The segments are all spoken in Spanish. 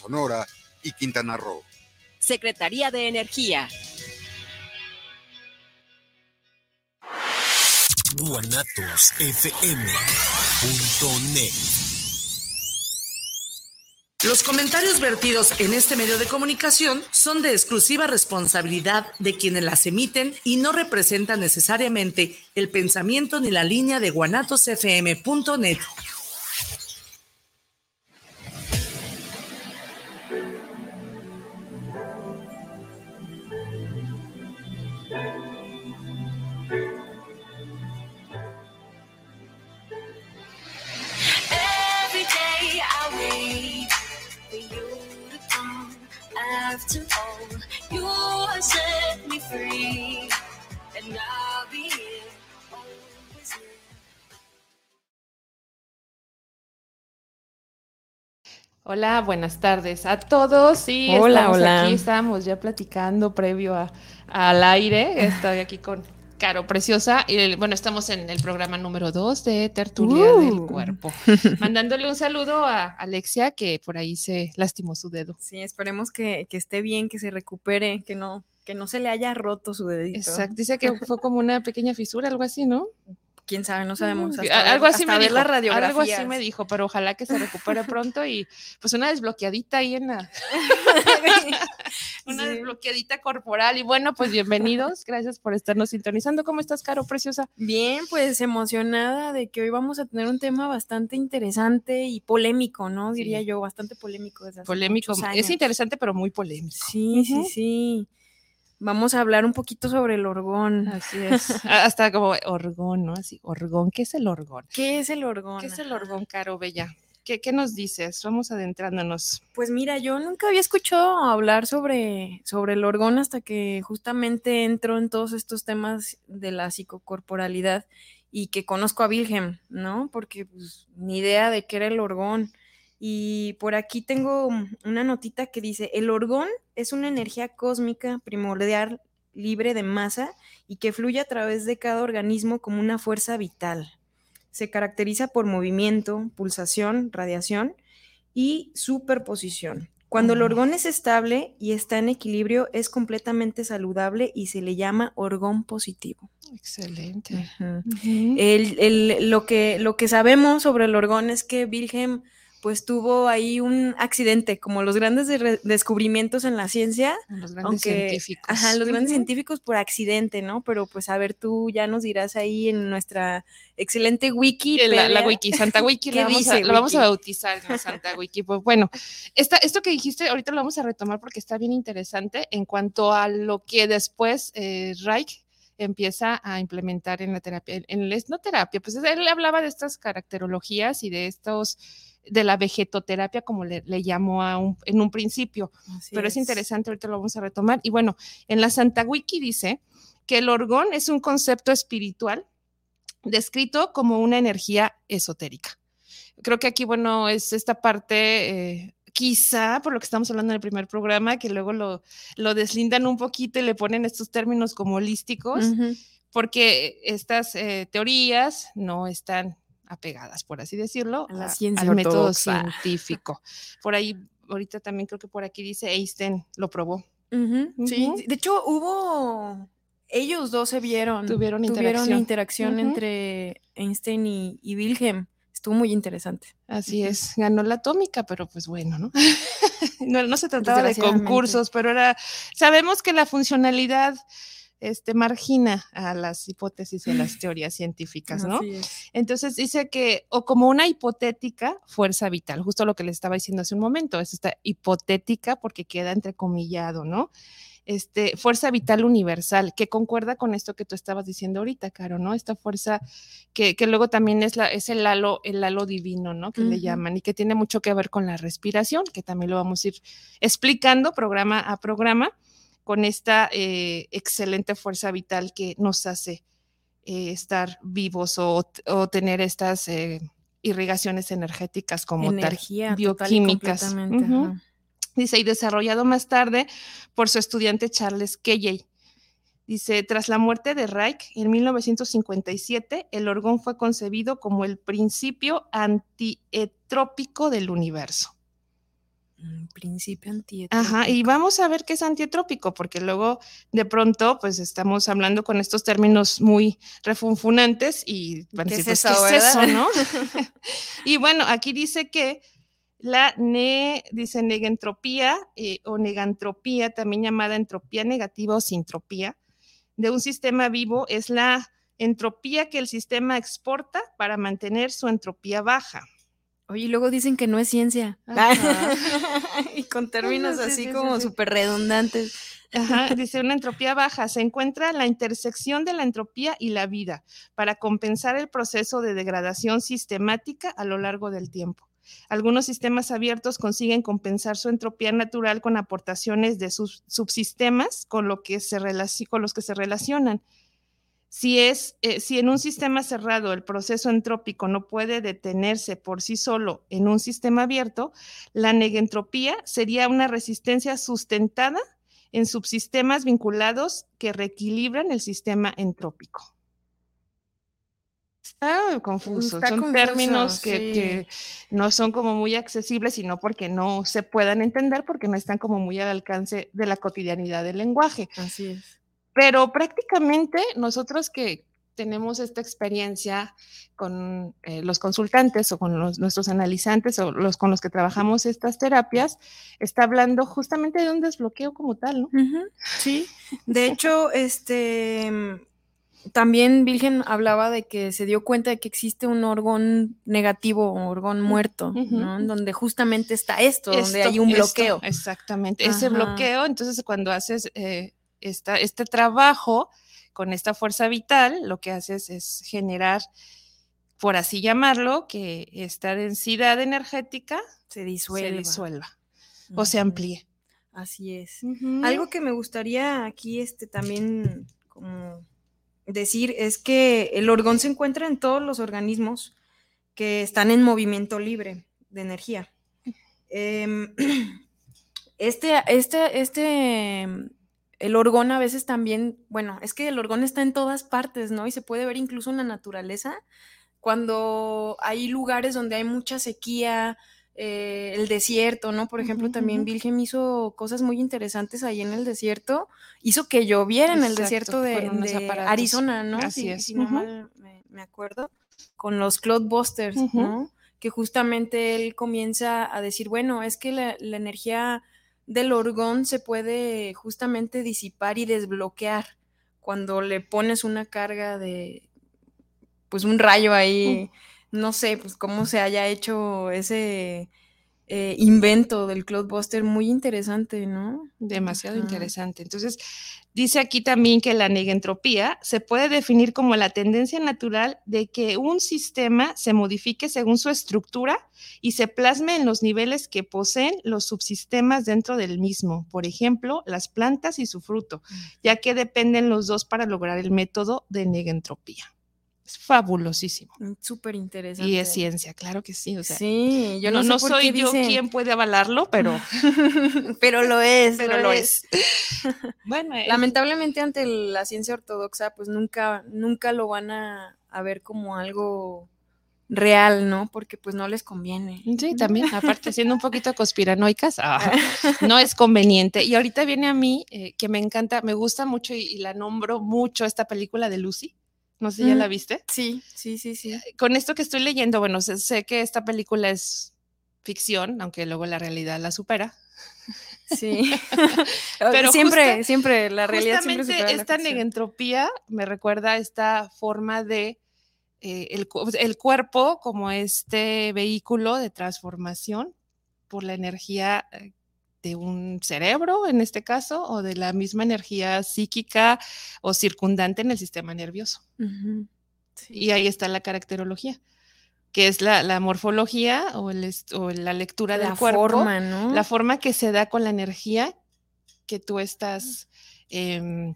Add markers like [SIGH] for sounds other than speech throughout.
Sonora y Quintana Roo. Secretaría de Energía. Los comentarios vertidos en este medio de comunicación son de exclusiva responsabilidad de quienes las emiten y no representan necesariamente el pensamiento ni la línea de guanatosfm.net. Hola, buenas tardes a todos. Sí, hola, estamos hola. aquí, estamos ya platicando previo a, al aire. [LAUGHS] Estoy aquí con Caro Preciosa. Y bueno, estamos en el programa número 2 de Tertulia Uh. del Cuerpo. [LAUGHS] Mandándole un saludo a Alexia, que por ahí se lastimó su dedo. Sí, esperemos que, que esté bien, que se recupere, que no, que no se le haya roto su dedito. Exacto, dice que fue como una pequeña fisura, algo así, ¿no? Quién sabe, no sabemos. Hasta algo ver- así hasta me ver dijo. las Algo así me dijo, pero ojalá que se recupere pronto y pues una desbloqueadita ahí en la, [LAUGHS] una Sí. desbloqueadita corporal. Y bueno, pues bienvenidos, gracias por estarnos sintonizando. ¿Cómo estás, Caro Preciosa? Bien, pues emocionada de que hoy vamos a tener un tema bastante interesante y polémico, ¿no? Diría Sí. yo, bastante polémico. Desde hace Polémico. Es interesante, pero muy polémico. Sí, sí, sí. Vamos a hablar un poquito sobre el orgón. Así es. [LAUGHS] Hasta como orgón, ¿no? Así, orgón. ¿Qué es el orgón? ¿Qué es el orgón? ¿Qué es el orgón, Caro Bella? ¿Qué, qué nos dices? Vamos adentrándonos. Pues mira, yo nunca había escuchado hablar sobre, sobre el orgón hasta que justamente entro en todos estos temas de la psicocorporalidad y que conozco a Wilhelm, ¿no? Porque pues, ni idea de qué era el orgón. Y por aquí tengo una notita que dice, el orgón es una energía cósmica primordial libre de masa y que fluye a través de cada organismo como una fuerza vital. Se caracteriza por movimiento, pulsación, radiación y superposición. Cuando el orgón es estable y está en equilibrio, es completamente saludable y se le llama orgón positivo. Excelente. El- el- lo, que, lo que sabemos sobre el orgón es que Wilhelm pues tuvo ahí un accidente, como los grandes de- descubrimientos en la ciencia, Los grandes aunque, científicos. ajá, los grandes científicos por accidente, ¿no? Pero pues a ver, tú ya nos dirás ahí en nuestra excelente wiki. La, la wiki, Santa [LAUGHS] Wiki, ¿Qué la vamos, a, dice la vamos a bautizar Santa [LAUGHS] Wiki. Pues bueno, esta, esto que dijiste ahorita lo vamos a retomar porque está bien interesante en cuanto a lo que después eh, Reich empieza a implementar en la terapia, en, en no terapia, pues él hablaba de estas caracterologías y de estos de la vegetoterapia, como le, le llamó a un- en un principio pero es. interesante, ahorita lo vamos a retomar. Y bueno, en la Santa Wiki dice que el orgón es un concepto espiritual descrito como una energía esotérica. Creo que aquí, bueno, es esta parte, eh, quizá por lo que estamos hablando en el primer programa, que luego lo, lo deslindan un poquito y le ponen estos términos como holísticos, porque estas eh, teorías no están apegadas, por así decirlo, A la ciencia al método [LAUGHS] científico. Por ahí, ahorita también creo que por aquí dice Einstein lo probó. Sí, de hecho hubo, ellos dos se vieron, Tuvieron interacción. interacción Ujú. entre Einstein y, y Wilhelm. Estuvo muy interesante. Así es, ganó la atómica, pero pues bueno, ¿no? [LAUGHS] no, no se trataba de concursos, pero era, sabemos que la funcionalidad este, margina a las hipótesis y a las teorías científicas, ¿no? Entonces dice que, o como una hipotética fuerza vital, justo lo que le estaba diciendo hace un momento, es esta hipotética porque queda entrecomillado, ¿no? Este, fuerza vital universal, que concuerda con esto que tú estabas diciendo ahorita, Caro, ¿no? Esta fuerza que, que luego también es, la, es el halo, el halo divino, ¿no? Que le llaman y que tiene mucho que ver con la respiración, que también lo vamos a ir explicando programa a programa con esta eh, excelente fuerza vital que nos hace eh, estar vivos o, o tener estas eh, irrigaciones energéticas como Energía tal, total y bioquímicas. Dice, y desarrollado más tarde por su estudiante Charles Kelley. Dice, tras la muerte de Reich en 1957, el orgón fue concebido como el principio antietrópico del universo. Principio antietrópico. Ajá, y vamos a ver qué es antietrópico, porque luego de pronto pues estamos hablando con estos términos muy refunfunantes y van a ¿Qué decir, es pues, eso, ¿qué es eso, no? [LAUGHS] [LAUGHS] y bueno, aquí dice que la ne, dice negentropía eh, o negantropía, también llamada entropía negativa o sintropía, de un sistema vivo es la entropía que el sistema exporta para mantener su entropía baja. Oye, y luego dicen que no es ciencia. Ajá. [LAUGHS] y con términos Sí, sí, así sí, como sí. súper redundantes. Ajá, [LAUGHS] dice una entropía baja. Se encuentra la intersección de la entropía y la vida para compensar el proceso de degradación sistemática a lo largo del tiempo. Algunos sistemas abiertos consiguen compensar su entropía natural con aportaciones de sus subsistemas con, lo que se con los que se relacionan. Si, es, eh, si en un sistema cerrado el proceso entrópico no puede detenerse por sí solo en un sistema abierto, la negentropía sería una resistencia sustentada en subsistemas vinculados que reequilibran el sistema entrópico. Está confuso, Está son confuso, términos que, sí. que no son como muy accesibles, sino porque no se puedan entender, porque no están como muy al alcance de la cotidianidad del lenguaje. Así es. Pero prácticamente nosotros que tenemos esta experiencia con eh, los consultantes o con los- nuestros analizantes o los con los que trabajamos estas terapias, está hablando justamente de un desbloqueo como tal, ¿no? Sí, de [LAUGHS] hecho, este también Virgen hablaba de que se dio cuenta de que existe un orgón negativo o orgón muerto, ¿no? Donde justamente está esto, donde hay un esto, bloqueo. exactamente, ese bloqueo, entonces cuando haces eh, esta- este trabajo con esta fuerza vital, lo que haces es generar, por así llamarlo, que esta densidad energética Se disuelva. se disuelva o se amplíe. Así es. Algo que me gustaría aquí este, también como decir es que el orgón se encuentra en todos los organismos que están en movimiento libre de energía. Em, [CLEARS THROAT] este, este, este, el orgón a veces también, bueno, es que el orgón está en todas partes, ¿no? Y se puede ver incluso en la naturaleza, cuando hay lugares donde hay mucha sequía, eh, el desierto, ¿no? Por ejemplo, también. Wilhelm hizo cosas muy interesantes ahí en el desierto, hizo que lloviera en el desierto de. Arizona, ¿no? Así Si- es, si no mal me, me acuerdo, con los Cloudbusters, Ujú. ¿no? Que justamente él comienza a decir, bueno, es que la, la energía del orgón se puede justamente disipar y desbloquear cuando le pones una carga de, pues un rayo ahí, no sé, pues cómo se haya hecho ese eh, invento del Cloudbuster, muy interesante, ¿no? Demasiado Ajá. interesante. Entonces, dice aquí también que la negentropía se puede definir como la tendencia natural de que un sistema se modifique según su estructura y se plasme en los niveles que poseen los subsistemas dentro del mismo, por ejemplo, las plantas y su fruto, ya que dependen los dos para lograr el método de negentropía. Es fabulosísimo. Mm, Súper interesante. Y es ciencia, claro que sí. O sea, sí, yo no, no, no sé por soy yo dice- quien puede avalarlo, pero, [LAUGHS] pero lo es, pero lo es. [LAUGHS] bueno, es- Lamentablemente ante la ciencia ortodoxa, pues nunca, nunca lo van a, a ver como algo real, ¿no? Porque pues no les conviene. Sí, también, aparte, siendo un poquito conspiranoicas, ah, [LAUGHS] no es conveniente. Y ahorita viene a mí, eh, que me encanta, me gusta mucho y, y la nombro mucho esta película de Lucy. No sé, ¿ya Mm. la viste? Sí, sí, sí, sí. Con esto que estoy leyendo, bueno, sé, sé que esta película es ficción, aunque luego la realidad la supera. [LAUGHS] Sí. [LAUGHS] Pero siempre, justa- siempre, la realidad siempre supera la esta ficción. negentropía me recuerda a esta forma de eh, el, el cuerpo como este vehículo de transformación por la energía eh, de un cerebro, en este caso, o de la misma energía psíquica o circundante en el sistema nervioso. Sí. Y ahí está la caracterología, que es la, la morfología o, el o la lectura la del cuerpo forma, ¿no? la forma que se da con la energía que tú estás em,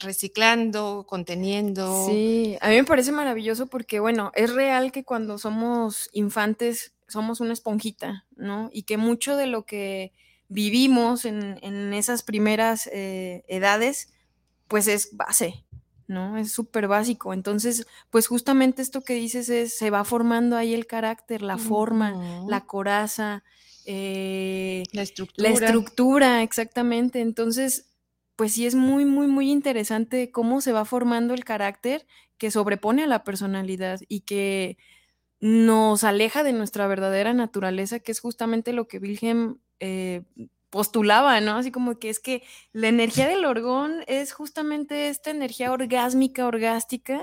reciclando, conteniendo. Sí, a mí me parece maravilloso porque, bueno, es real que cuando somos infantes somos una esponjita, ¿no? Y que mucho de lo que vivimos en, en esas primeras eh, edades, pues es base, ¿no? Es súper básico. Entonces, pues justamente esto que dices es, se va formando ahí el carácter, la forma, la coraza, eh, La estructura. la estructura, exactamente. Entonces, pues sí es muy, muy, muy interesante cómo se va formando el carácter que sobrepone a la personalidad y que nos aleja de nuestra verdadera naturaleza, que es justamente lo que Wilhelm eh, postulaba, ¿no? Así como que es que la energía del orgón es justamente esta energía orgásmica, orgástica,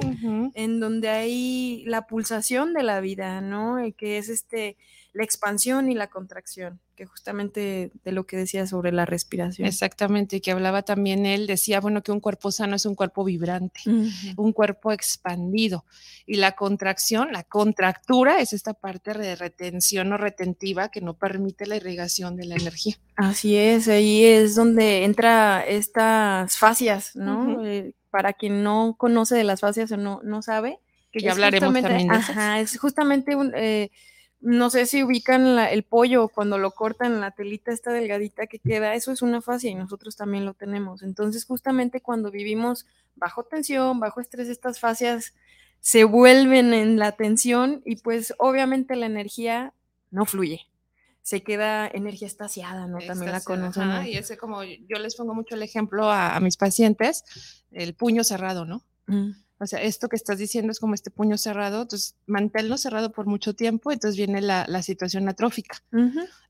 en donde hay la pulsación de la vida, ¿no? Eh, Que es este la expansión y la contracción, que justamente de lo que decía sobre la respiración. Exactamente, y que hablaba también él, decía, bueno, que un cuerpo sano es un cuerpo vibrante, un cuerpo expandido. Y la contracción, la contractura es esta parte de retención o retentiva que no permite la irrigación de la energía. Así es, ahí es donde entra estas fascias, ¿no? Eh, para quien no conoce de las fascias o no, no sabe. Que ya hablaremos también de esas. Ajá, es justamente un, eh, no sé si ubican la- el pollo cuando lo cortan, la telita esta delgadita que queda, eso es una fascia y nosotros también lo tenemos. Entonces, justamente cuando vivimos bajo tensión, bajo estrés, estas fascias se vuelven en la tensión y pues obviamente la energía no fluye. Se queda energía estaciada, ¿no? También la ajá, conocemos. y ese como yo les pongo mucho el ejemplo a, a mis pacientes, el puño cerrado, ¿no? Mm. O sea, esto que estás diciendo es como este puño cerrado, entonces manténlo cerrado por mucho tiempo, entonces viene la, la situación atrófica.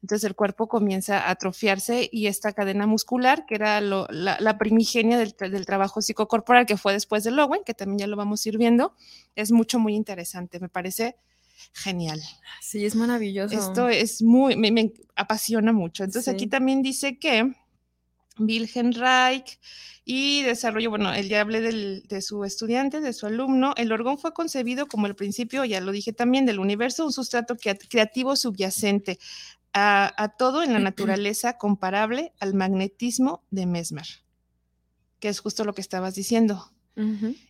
Entonces el cuerpo comienza a atrofiarse y esta cadena muscular, que era lo- la, la primigenia del, del trabajo psicocorporal, que fue después del Lowen, que también ya lo vamos a ir viendo, es mucho, muy interesante. Me parece genial. Sí, es maravilloso. Esto es muy, me, me apasiona mucho. Entonces aquí también dice que Wilhelm Reich y desarrollo, bueno, él ya hablé del- de su estudiante, de su alumno. El orgón fue concebido como el principio, ya lo dije también, del universo, un sustrato crea- creativo subyacente a, a todo en la naturaleza comparable al magnetismo de Mesmer, que es justo lo que estabas diciendo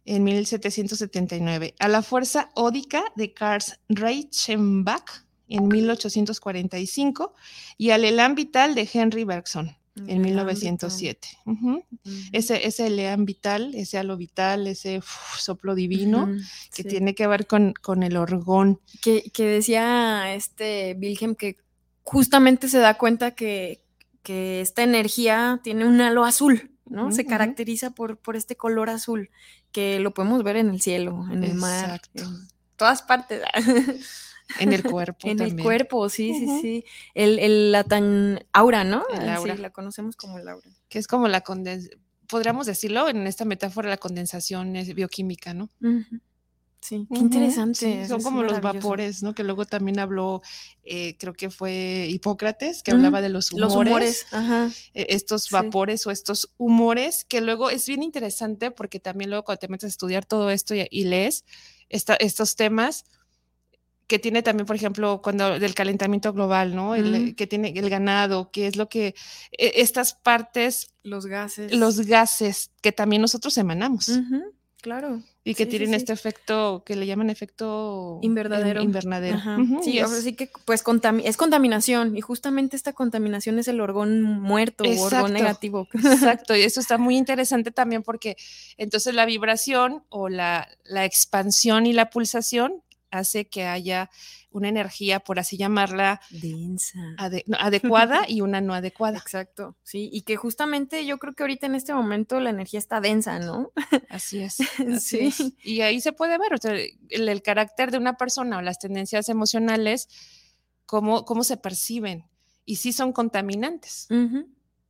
en 1779, a la fuerza ódica de Karl Reichenbach en 1845 y al elan vital de Henry Bergson en El 1907. Ujú. ámbito. Ese, ese vital, ese halo vital, ese uf, soplo divino que sí. tiene que ver con, con el orgón. que, que decía este Wilhelm que justamente se da cuenta que, que esta energía tiene un halo azul, ¿no? Se caracteriza por, por este color azul, que lo podemos ver en el cielo, en el mar, Exacto. en todas partes. [LAUGHS] En el [LAUGHS] cuerpo en el cuerpo, sí, sí, sí. El, el- la tan aura, ¿no? El Ah, aura. Sí, la conocemos como el aura. Que es como la condensación, podríamos decirlo en esta metáfora, la condensación es bioquímica, ¿no? Sí, qué interesante. sí, son como los vapores, ¿no? Que luego también habló, eh, creo que fue Hipócrates, que hablaba de los humores. Los humores, ajá. eh, estos Sí. vapores o estos humores, que luego es bien interesante porque también luego cuando te metes a estudiar todo esto y, y lees esta- estos temas, que tiene también, por ejemplo, cuando del calentamiento global, ¿no? El, que tiene el ganado, que es lo que, eh, estas partes, Los gases. los gases que también nosotros emanamos claro. y que sí, tienen sí. este efecto que le llaman efecto Invernadero. in- invernadero. Ajá. Ujú, Sí, y ahora es- sí que pues es contaminación y justamente esta contaminación es el orgón muerto o orgón negativo. [LAUGHS] Exacto, y eso está muy interesante también porque entonces la vibración o la, la expansión y la pulsación hace que haya una energía, por así llamarla, Densa. ade- adecuada [LAUGHS] y una no adecuada. Exacto, sí, y que justamente yo creo que ahorita en este momento la energía está densa, ¿no? Así es. [LAUGHS] así Sí. es. Y ahí se puede ver o sea, el, el carácter de una persona o las tendencias emocionales, cómo, cómo se perciben y sí son contaminantes.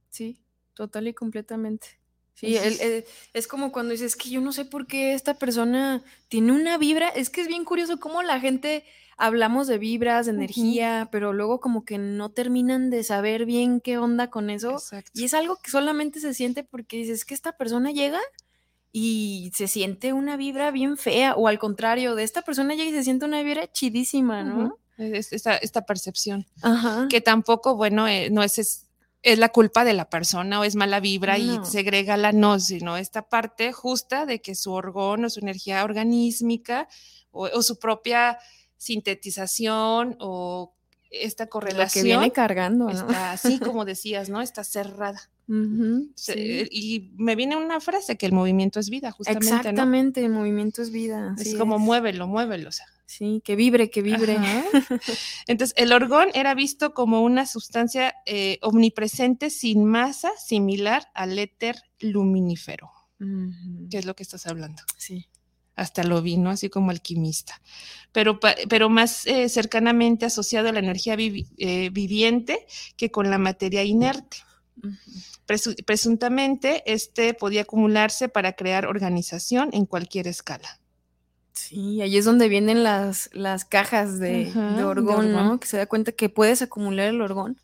Sí, total y completamente. Sí, es como cuando dices, es que yo no sé por qué esta persona tiene una vibra, es que es bien curioso cómo la gente hablamos de vibras, de energía, pero luego como que no terminan de saber bien qué onda con eso. Exacto. Y es algo que solamente se siente porque dices que esta persona llega y se siente una vibra bien fea, o al contrario, de esta persona llega y se siente una vibra chidísima, ¿no? Es- esta, esta percepción. Ajá. que tampoco, bueno, eh, no es, es, es la culpa de la persona o es mala vibra No. y segrega la no, sino esta parte justa de que su orgón o su energía organísmica o, o su propia sintetización o esta Lo que correlación viene cargando, ¿no? está así [LAUGHS] como decías, ¿no? Está cerrada. Se- sí. Y me viene una frase que el movimiento es vida, justamente, ¿no? Exactamente, el movimiento es vida. Es como muévelo, muévelo. O sea, Sí, que vibre, que vibre. Ajá. [LAUGHS] Entonces, el orgón era visto como una sustancia eh, omnipresente sin masa, similar al éter luminífero, Ujú, que es lo que estás hablando. Sí. Hasta lo vi, ¿no? Así como alquimista. Pero, pero más eh, cercanamente asociado a la energía eh, viviente que con la materia inerte. Presuntamente, este podía acumularse para crear organización en cualquier escala. Sí, ahí es donde vienen las, las cajas de, Ajá, de de orgón, ¿no? Que se da cuenta que puedes acumular el orgón.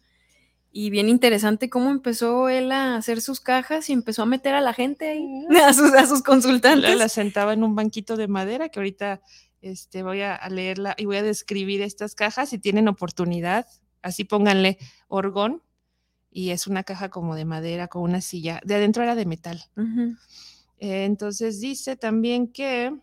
Y bien interesante cómo empezó él a hacer sus cajas y empezó a meter a la gente ahí, [LAUGHS] a sus, a sus La, consultantes. la sentaba en un banquito de madera que ahorita este, voy a, a leerla y voy a describir estas cajas si tienen oportunidad. Así pónganle orgón y es una caja como de madera con una silla. De adentro era de metal. Eh, entonces dice también que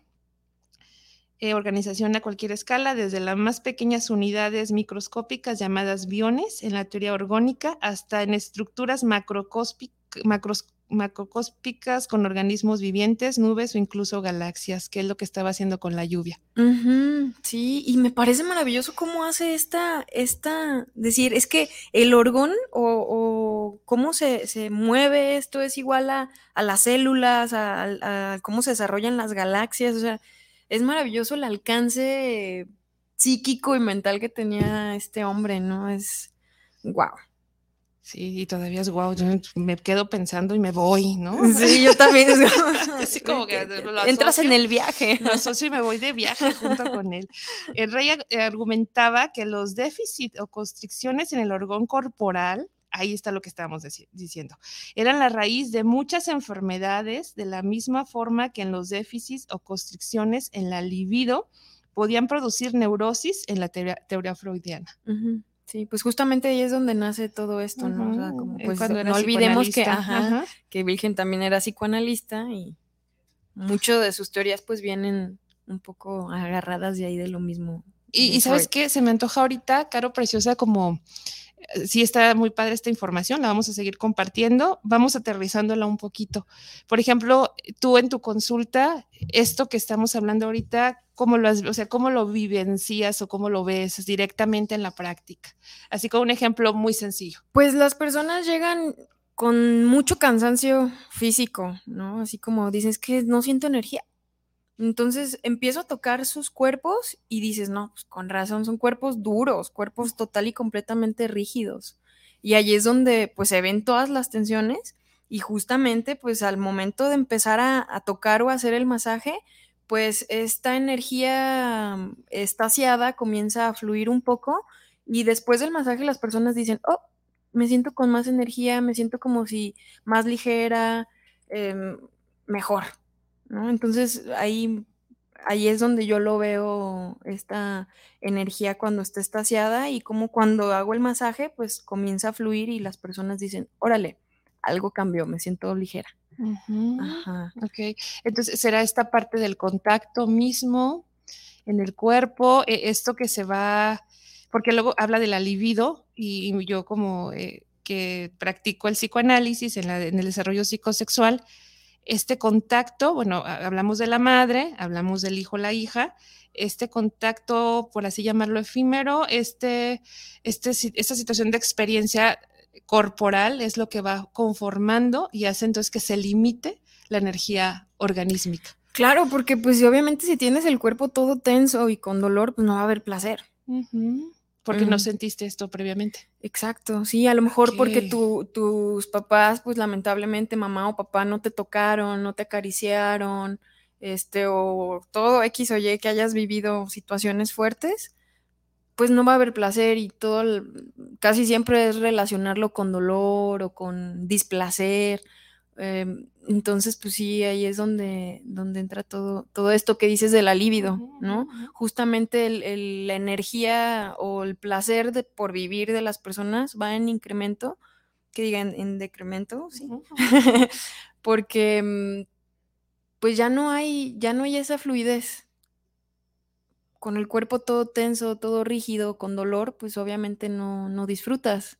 eh, organización a cualquier escala, desde las más pequeñas unidades microscópicas llamadas biones en la teoría orgónica hasta en estructuras macroscópicas con organismos vivientes, nubes o incluso galaxias, que es lo que estaba haciendo con la lluvia. Sí, y me parece maravilloso cómo hace esta, esta, decir, es que el orgón o, o cómo se, se mueve esto es igual a, a las células, a, a cómo se desarrollan las galaxias, o sea, es maravilloso el alcance psíquico y mental que tenía este hombre, ¿no? Es, wow. Sí, y todavía es guau, yo me quedo pensando y me voy, ¿no? [LAUGHS] Sí, yo también. es [LAUGHS] Así como que lo entras en el viaje. Lo asocio y me voy de viaje junto con él. El rey argumentaba que los déficits o constricciones en el orgón corporal, ahí está lo que estábamos diciendo, eran la raíz de muchas enfermedades, de la misma forma que en los déficits o constricciones en la libido podían producir neurosis en la teoría, teoría freudiana. Sí, pues justamente ahí es donde nace todo esto, ¿no? O sea, como pues cuando no olvidemos que, ajá, ajá. que Virgen también era psicoanalista y muchas de sus teorías pues vienen un poco agarradas de ahí de lo mismo. Y, y sabes qué, se me antoja ahorita, Caro Preciosa, como sí está muy padre esta información, la vamos a seguir compartiendo, vamos aterrizándola un poquito. Por ejemplo, tú en tu consulta, esto que estamos hablando ahorita, ¿cómo lo has, o sea, cómo lo vivencias o cómo lo ves directamente en la práctica? Así como un ejemplo muy sencillo. Pues las personas llegan con mucho cansancio físico, ¿no? Así como dices que no siento energía. Entonces empiezo a tocar sus cuerpos y dices, no, pues con razón, son cuerpos duros, cuerpos total y completamente rígidos. Y ahí es donde pues se ven todas las tensiones y justamente pues al momento de empezar a, a tocar o a hacer el masaje, pues esta energía mm, estaciada comienza a fluir un poco y después del masaje las personas dicen, oh, me siento con más energía, me siento como si más ligera, em, mejor, ¿no? Entonces ahí, ahí es donde yo lo veo, esta energía cuando está estaciada y como cuando hago el masaje, pues comienza a fluir y las personas dicen, órale, algo cambió, me siento ligera. Ajá. Ok, entonces será esta parte del contacto mismo en el cuerpo, e- esto que se va, porque luego habla de la libido y yo como eh, que practico el psicoanálisis en, la- en el desarrollo psicosexual, este contacto, bueno, ha- hablamos de la madre, hablamos del hijo, la hija, este contacto, por así llamarlo, efímero, este, este, esta situación de experiencia corporal es lo que va conformando y hace entonces que se limite la energía organísmica. Claro, porque pues obviamente si tienes el cuerpo todo tenso y con dolor, pues no va a haber placer. Porque no sentiste esto previamente. Exacto, sí, a lo mejor porque tu- tus papás, pues lamentablemente mamá o papá no te tocaron, no te acariciaron, este, o todo X o Y que hayas vivido situaciones fuertes, pues no va a haber placer y todo, el- casi siempre es relacionarlo con dolor o con displacer. Em, entonces, pues sí, ahí es donde, donde entra todo, todo esto que dices de la libido, ¿no? justamente el- el- la energía o el placer de, por vivir de las personas va en incremento, que digan en decremento, sí, [LAUGHS] porque mm, pues ya no hay, ya no hay esa fluidez. Con el cuerpo todo tenso, todo rígido, con dolor, pues obviamente no, no disfrutas.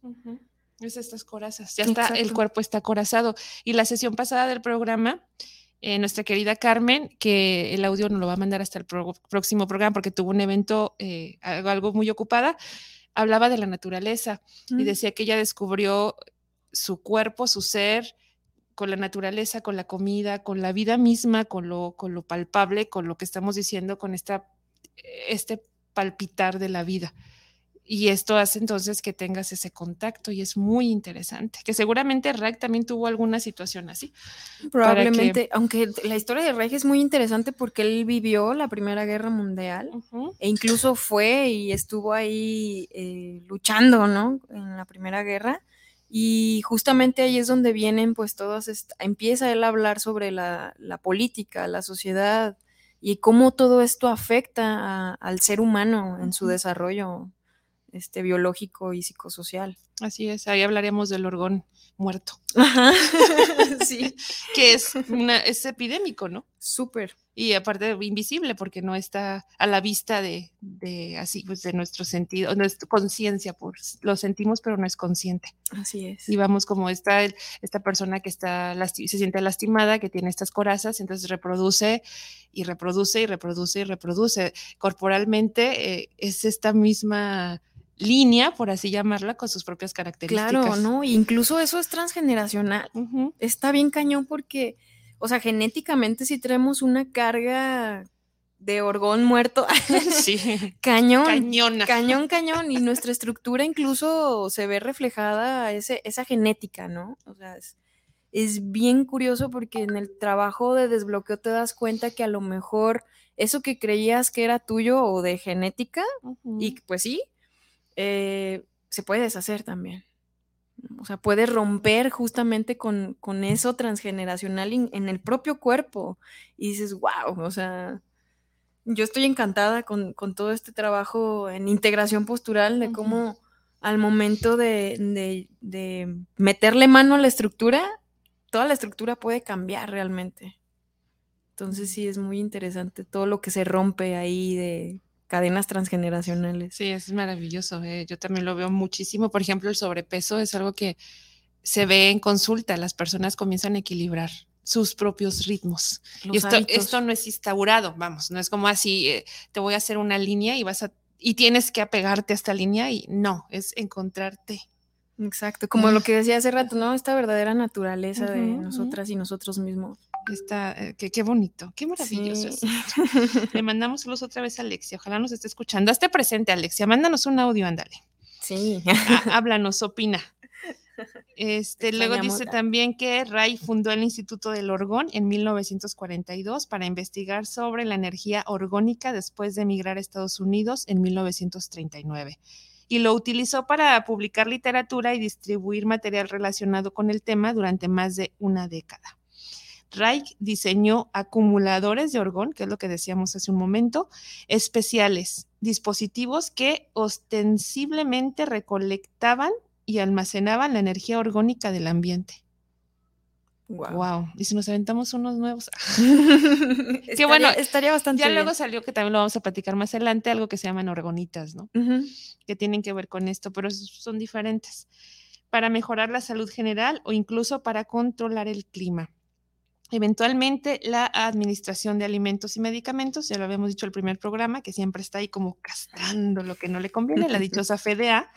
Es estas corazas. Ya está, el cuerpo está acorazado. Y la sesión pasada del programa eh, nuestra querida Carmen, que el audio nos lo va a mandar hasta el pro- próximo programa porque tuvo un evento, eh, algo, algo muy ocupada, hablaba de la naturaleza y Mm. decía que ella descubrió su cuerpo, su ser, con la naturaleza, con la comida, con la vida misma, con lo, con lo palpable, con lo que estamos diciendo, con esta, este palpitar de la vida. Y esto hace entonces que tengas ese contacto y es muy interesante. Que seguramente Rack también tuvo alguna situación así. Probablemente, aunque la historia de Reich es muy interesante porque él vivió la Primera Guerra Mundial e incluso fue y estuvo ahí eh, luchando, ¿no? En la Primera Guerra. Y justamente ahí es donde vienen, pues, todas, empieza él a hablar sobre la, la política, la sociedad y cómo todo esto afecta a- al ser humano en su desarrollo este, biológico y psicosocial. Así es, ahí hablaremos del orgón muerto, Ajá. [LAUGHS] sí, que es, una, es epidémico, ¿no? súper. Y aparte invisible porque no está a la vista de, de así, pues de nuestro sentido, nuestra conciencia, pues lo sentimos pero no es consciente. Así es. Y vamos como está esta persona que está se siente lastimada, que tiene estas corazas, entonces reproduce y reproduce y reproduce y reproduce. Corporalmente eh, es esta misma línea, por así llamarla, con sus propias características. Claro, ¿no? Incluso eso es transgeneracional. Está bien cañón porque, o sea, genéticamente sí tenemos una carga de orgón muerto. [LAUGHS] Sí, cañón. cañona. Cañón, cañón. Y nuestra estructura incluso se ve reflejada ese, esa genética, ¿no? O sea, es, es bien curioso porque en el trabajo de desbloqueo te das cuenta que a lo mejor eso que creías que era tuyo o de genética, y pues sí, eh, se puede deshacer también. O sea, puede romper justamente con, con eso transgeneracional en, en el propio cuerpo. Y dices, wow, o sea, yo estoy encantada con, con todo este trabajo en integración postural, de cómo al momento de, de- de meterle mano a la estructura, toda la estructura puede cambiar realmente. Entonces sí, es muy interesante todo lo que se rompe ahí de cadenas transgeneracionales. Sí, es maravilloso. eh, Yo también lo veo muchísimo. Por ejemplo, el sobrepeso es algo que se ve en consulta. Las personas comienzan a equilibrar sus propios ritmos. Los y esto no es instaurado, vamos, no es como así, eh, te voy a hacer una línea y vas a, y tienes que apegarte a esta línea y no, es encontrarte. Exacto, como lo que decía hace rato, ¿no? Esta verdadera naturaleza de nosotras y nosotros mismos. Está, eh, qué, qué bonito, qué maravilloso Sí. es. Le mandamos saludos otra vez a Alexia. Ojalá nos esté escuchando. Hazte presente, Alexia. Mándanos un audio, ándale. Sí. Há- Háblanos, opina. Este, luego dice también que Ray fundó el Instituto del Orgón en 1942 para investigar sobre la energía orgónica después de emigrar a Estados Unidos en 1939 y lo utilizó para publicar literatura y distribuir material relacionado con el tema durante más de una década. Reich diseñó acumuladores de orgón, que es lo que decíamos hace un momento, especiales, dispositivos que ostensiblemente recolectaban y almacenaban la energía orgónica del ambiente. Wow. Wow. Y si nos aventamos unos nuevos. [LAUGHS] Qué bueno, estaría bastante ya bien. luego salió que también lo vamos a platicar más adelante, algo que se llaman orgonitas, ¿no? Que tienen que ver con esto, pero son diferentes. Para mejorar la salud general o incluso para controlar el clima. Eventualmente, la Administración de Alimentos y Medicamentos, ya lo habíamos dicho el primer programa, que siempre está ahí como castrando lo que no le conviene, la [LAUGHS] dichosa FDA,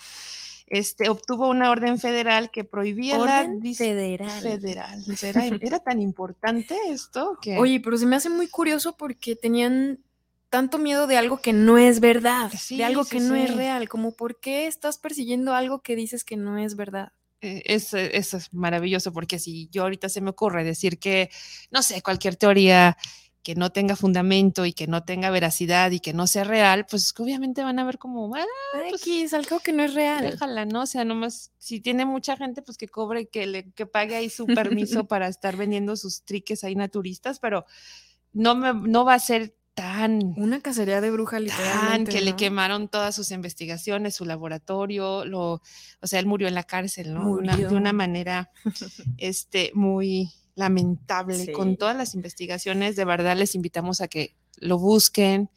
este, obtuvo una orden federal que prohibía la Orden dis- federal. federal. Era, era tan importante esto que... Oye, pero se me hace muy curioso porque tenían tanto miedo de algo que no es verdad, Sí, de algo sí, que no es real, como por qué estás persiguiendo algo que dices que no es verdad. Eh, Eso, eso es maravilloso, porque si yo ahorita se me ocurre decir que, no sé, cualquier teoría que no tenga fundamento y que no tenga veracidad y que no sea real, pues obviamente van a ver como, ah, pues, algo que no es real. déjala, ¿no? O sea, nomás, si tiene mucha gente, pues que cobre, que le que pague ahí su permiso [LAUGHS] para estar vendiendo sus triques ahí naturistas, pero no, me, no va a ser tan Una cacería de bruja tan literalmente. que le quemaron todas sus investigaciones, su laboratorio, lo, o sea, él murió en la cárcel, ¿no? De una, de una manera este, muy lamentable. Con todas las investigaciones, de verdad les invitamos a que lo busquen,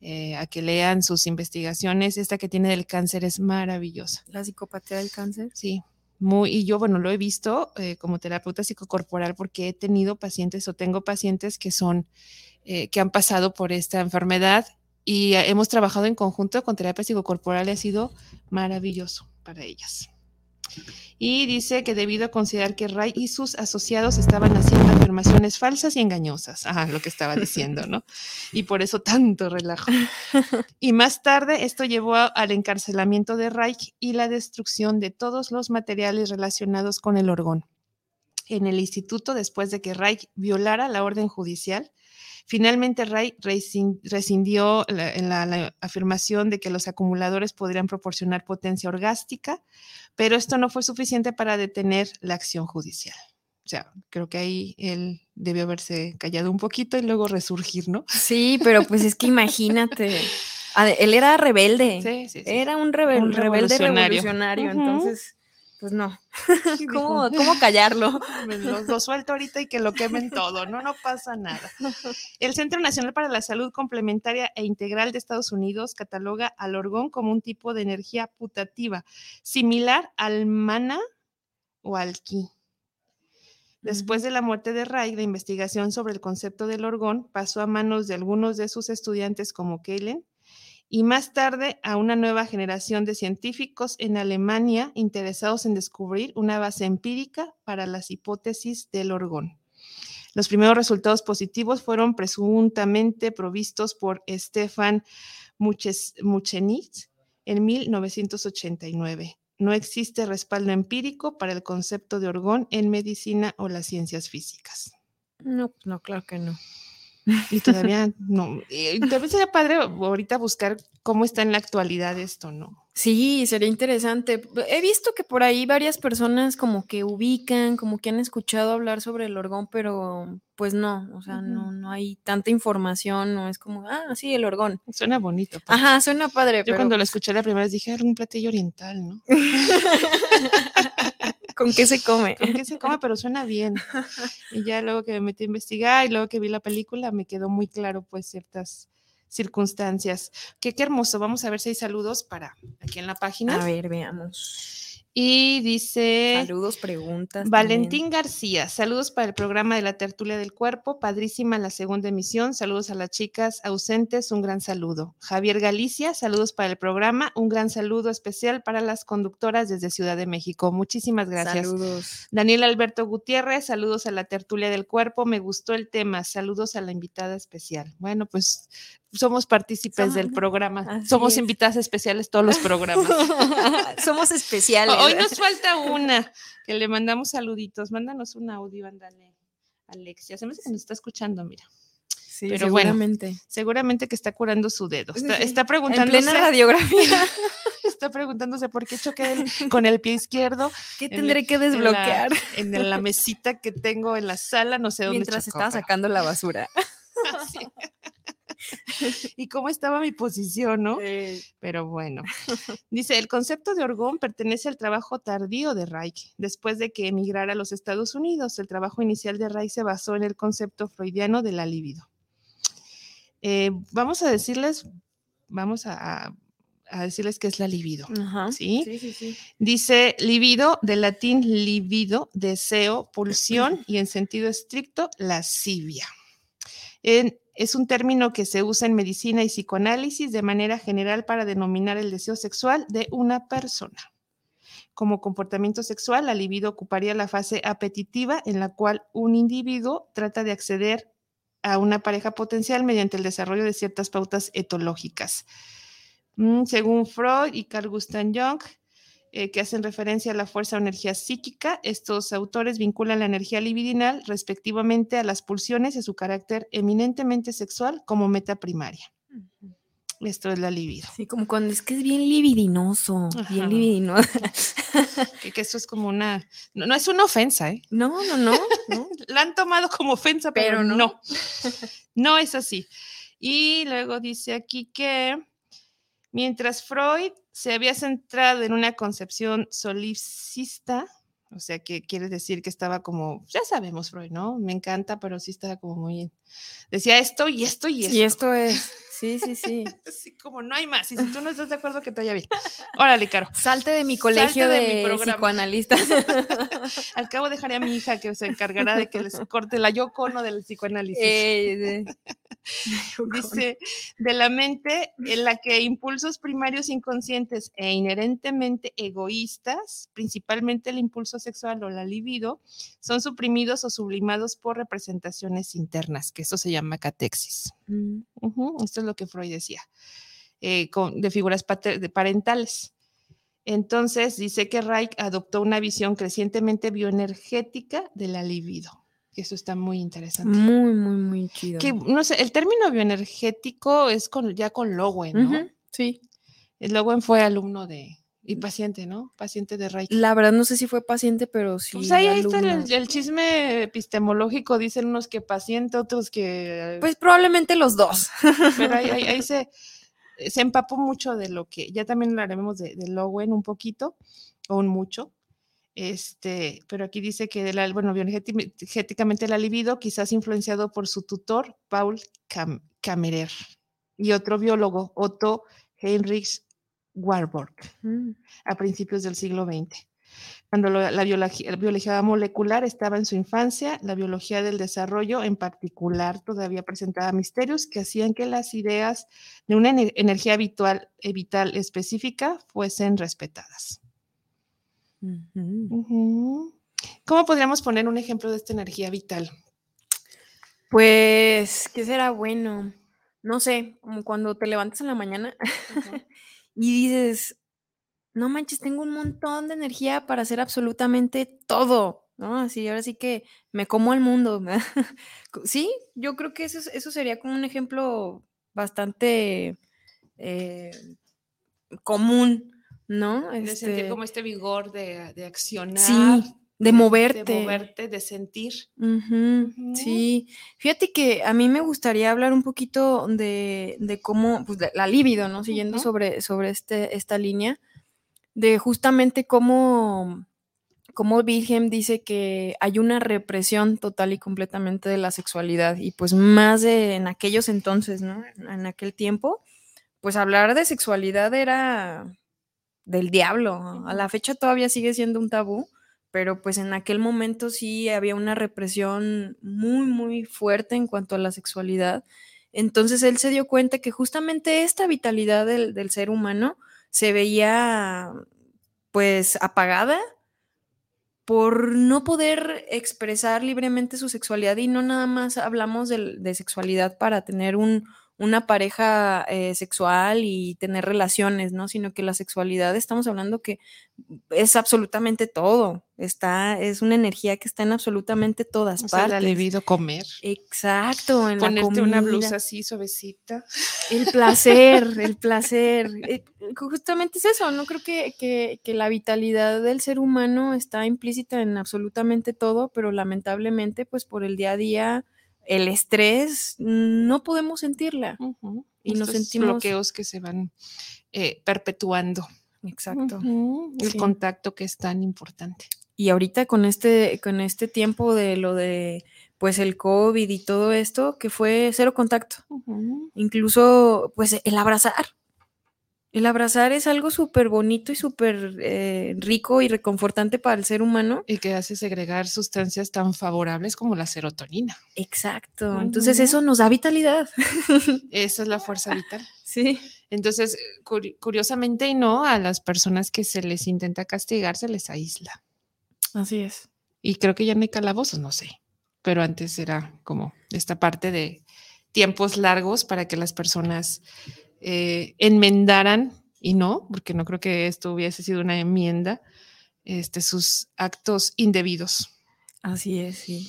eh, a que lean sus investigaciones. Esta que tiene del cáncer es maravillosa. La psicopatía del cáncer. Sí, muy, y yo, bueno, lo he visto eh, como terapeuta psicocorporal porque he tenido pacientes o tengo pacientes que son, eh, que han pasado por esta enfermedad y hemos trabajado en conjunto con terapia psicocorporal y ha sido maravilloso para ellas. Y dice que debido a considerar que Ray y sus asociados estaban haciendo afirmaciones falsas y engañosas. Ajá, lo que estaba diciendo, ¿no? Y por eso tanto relajo. Y más tarde esto llevó al encarcelamiento de Reich y la destrucción de todos los materiales relacionados con el orgón. En el instituto, después de que Reich violara la orden judicial, Finalmente, Ray rescindió la, afirmación de que los acumuladores podrían proporcionar potencia orgástica, pero esto no fue suficiente para detener la acción judicial. O sea, creo que ahí él debió haberse callado un poquito y luego resurgir, ¿no? Sí, pero pues es que imagínate. Él era rebelde. Sí, sí, sí. Era un, rebel, Un rebelde revolucionario. revolucionario. Ujú. Entonces, pues no. [LAUGHS] [LAUGHS] ¿Cómo, cómo callarlo? [LAUGHS] Lo suelto ahorita y que lo quemen todo, no, no pasa nada. El Centro Nacional para la Salud Complementaria e Integral de Estados Unidos cataloga al orgón como un tipo de energía putativa, similar al mana o al ki. Después de la muerte de Reich, la investigación sobre el concepto del orgón pasó a manos de algunos de sus estudiantes como Kellen y más tarde a una nueva generación de científicos en Alemania interesados en descubrir una base empírica para las hipótesis del orgón. Los primeros resultados positivos fueron presuntamente provistos por Stefan Muchenich en 1989. No existe respaldo empírico para el concepto de orgón en medicina o las ciencias físicas. No, no, claro que no. Y todavía no. Tal vez sería padre ahorita buscar cómo está en la actualidad esto, ¿no? Sí, sería interesante. He visto que por ahí varias personas como que ubican, como que han escuchado hablar sobre el orgón, pero pues no, o sea, no, no hay tanta información, no es como, ah, sí, el orgón. Suena bonito. pues. Ajá, suena padre, Yo pero cuando lo escuché la primera vez dije, era un platillo oriental, ¿no? [LAUGHS] ¿con qué se come? ¿Con qué se come? Pero suena bien. [LAUGHS] Y ya luego que me metí a investigar y luego que vi la película, me quedó muy claro pues ciertas circunstancias. Qué, qué hermoso. Vamos a ver si hay saludos para aquí en la página. A ver, veamos. Y dice... Saludos, preguntas. Valentín García, saludos para el programa de la tertulia del cuerpo, padrísima la segunda emisión, saludos a las chicas ausentes, un gran saludo. Javier Galicia, saludos para el programa, un gran saludo especial para las conductoras desde Ciudad de México. Muchísimas gracias. Saludos. Daniel Alberto Gutiérrez, saludos a la tertulia del cuerpo, me gustó el tema, saludos a la invitada especial. Bueno, pues somos partícipes Somos- del programa, así somos es. invitadas especiales todos los programas. [LAUGHS] Somos especiales. Hoy nos falta una, que le mandamos saluditos. Mándanos un audio, ándale, Alexia. Se me hace que nos está escuchando, mira. Sí, pero bueno, seguramente. Seguramente que está curando su dedo. Está, está En preguntándose, plena radiografía. [LAUGHS] está preguntándose por qué choqué el- con el pie izquierdo ¿Qué En tendré que en la- desbloquear? en la mesita que tengo en la sala, no sé dónde Mientras chocó, estaba pero- sacando la basura. [LAUGHS] Sí. [LAUGHS] y cómo estaba mi posición, ¿no? Pero bueno, [LAUGHS] dice, el concepto de orgón pertenece al trabajo tardío de Reich. Después de que emigrara a los Estados Unidos, el trabajo inicial de Reich se basó en el concepto freudiano de la libido. Eh, vamos a decirles, vamos a, a- a decirles qué es la libido. Ajá. ¿Sí? Sí, sí, sí. Dice libido, del latín libido, deseo, pulsión, y en sentido estricto, lascivia. En- es un término que se usa en medicina y psicoanálisis de manera general para denominar el deseo sexual de una persona. Como comportamiento sexual, la libido ocuparía la fase apetitiva en la cual un individuo trata de acceder a una pareja potencial mediante el desarrollo de ciertas pautas etológicas. Mm, Según Freud y Carl Gustav Jung, eh, que hacen referencia a la fuerza o energía psíquica. Estos autores vinculan la energía libidinal respectivamente a las pulsiones y a su carácter eminentemente sexual como meta primaria. Esto es la libido. Sí, como cuando es que es bien libidinoso, Ajá. bien libidinoso. [LAUGHS] Que, que esto es como una... No, no es una ofensa, ¿eh? No, no, no, no. [LAUGHS] La han tomado como ofensa, pero, Pero no. no. [LAUGHS] no. es así. Y luego dice aquí que mientras Freud se había centrado en una concepción solipsista, o sea, que quiere decir que estaba como, ya sabemos Freud, ¿no? Me encanta, pero sí estaba como muy... Decía esto y esto y esto. Y esto es, [LAUGHS] Sí, sí, sí. [LAUGHS] Así como no hay más. Y si tú no estás de acuerdo, que te vaya bien. [LAUGHS] Órale, Caro. Salte de mi colegio de, de mi programa. psicoanalistas. [LAUGHS] Al cabo dejaré a mi hija que se encargará de que les corte la yo cono del psicoanálisis. Eh, de- Dice, de la mente en la que impulsos primarios inconscientes e inherentemente egoístas, principalmente el impulso sexual o la libido, son suprimidos o sublimados por representaciones internas, que eso se llama catexis. Mm, Esto es lo que Freud decía, eh, con- de figuras de parentales. Entonces, dice que Reich adoptó una visión crecientemente bioenergética de la libido. Eso está muy interesante. Muy, muy, muy chido. Que, no sé, el término bioenergético es con, ya con Lowen, ¿no? Ujú, Sí. El Lowen fue alumno de, y paciente, ¿no? Paciente de Reich. La verdad no sé si fue paciente, pero sí. Pues ahí, ahí está el, chisme epistemológico, dicen unos que paciente, otros que... Pues probablemente los dos. [LAUGHS] pero ahí, ahí- ahí [LAUGHS] se, se empapó mucho de lo que, ya también hablaremos de, de Lowen un poquito, o un mucho, este, pero aquí dice que, de la, bueno, bioenergéticamente la libido, quizás influenciado por su tutor, Paul Kammerer, y otro biólogo, Otto Heinrich Warburg, a principios del siglo XX. Cuando la, biología, la biología molecular estaba en su infancia, la biología del desarrollo en particular todavía presentaba misterios que hacían que las ideas de una ener- energía vital, eh, vital específica fuesen respetadas. ¿Cómo podríamos poner un ejemplo de esta energía vital? Pues, ¿qué será bueno? No sé, como cuando te levantas en la mañana y dices, no manches, tengo un montón de energía para hacer absolutamente todo, ¿no? Así, ahora sí que me como al mundo. [LAUGHS] Sí, yo creo que eso, es- eso sería como un ejemplo bastante eh, común, ¿no? De sentir Este, como este vigor de, de accionar, sí, de moverte. de moverte, de sentir. Sí, fíjate que a mí me gustaría hablar un poquito de, de cómo, pues de la libido, ¿no? Siguiendo sobre, sobre este, esta línea, de justamente cómo, cómo Wilhelm dice que hay una represión total y completamente de la sexualidad, y pues más de en aquellos entonces, ¿no? En aquel tiempo, pues hablar de sexualidad era del diablo. A la fecha todavía sigue siendo un tabú pero pues en aquel momento sí había una represión muy, muy fuerte en cuanto a la sexualidad. Entonces él se dio cuenta que justamente esta vitalidad del, del ser humano se veía pues apagada por no poder expresar libremente su sexualidad y no nada más hablamos de, sexualidad para tener un, una pareja eh, sexual y tener relaciones, ¿no? Sino que la sexualidad estamos hablando que es absolutamente todo. Está, es una energía que está en absolutamente todas O sea, la partes. libido comer. Exacto, en la Ponerte una blusa así suavecita. El placer, [LAUGHS] el placer. Eh, Justamente es eso, no creo que, que- que la vitalidad del ser humano está implícita en absolutamente todo, pero lamentablemente, pues por el día a día, el estrés, no podemos sentirla. Y nos Estos sentimos- bloqueos que se van eh, perpetuando. Exacto. El Sí. contacto que es tan importante. Y ahorita con este, con este tiempo de lo de pues el COVID y todo esto, que fue cero contacto. Incluso, pues, el abrazar. El abrazar es algo súper bonito y súper eh, rico y reconfortante para el ser humano. Y que hace segregar sustancias tan favorables como la serotonina. Exacto. Entonces eso nos da vitalidad. Esa es la fuerza [LAUGHS] vital. Sí. Entonces, curi- curiosamente y no, a las personas que se les intenta castigar se les aísla. Así es. Y creo que ya no hay calabozos, no sé. Pero antes era como esta parte de tiempos largos para que las personas eh, enmendaran, y no, porque no creo que esto hubiese sido una enmienda, este, sus actos indebidos. Así es, sí.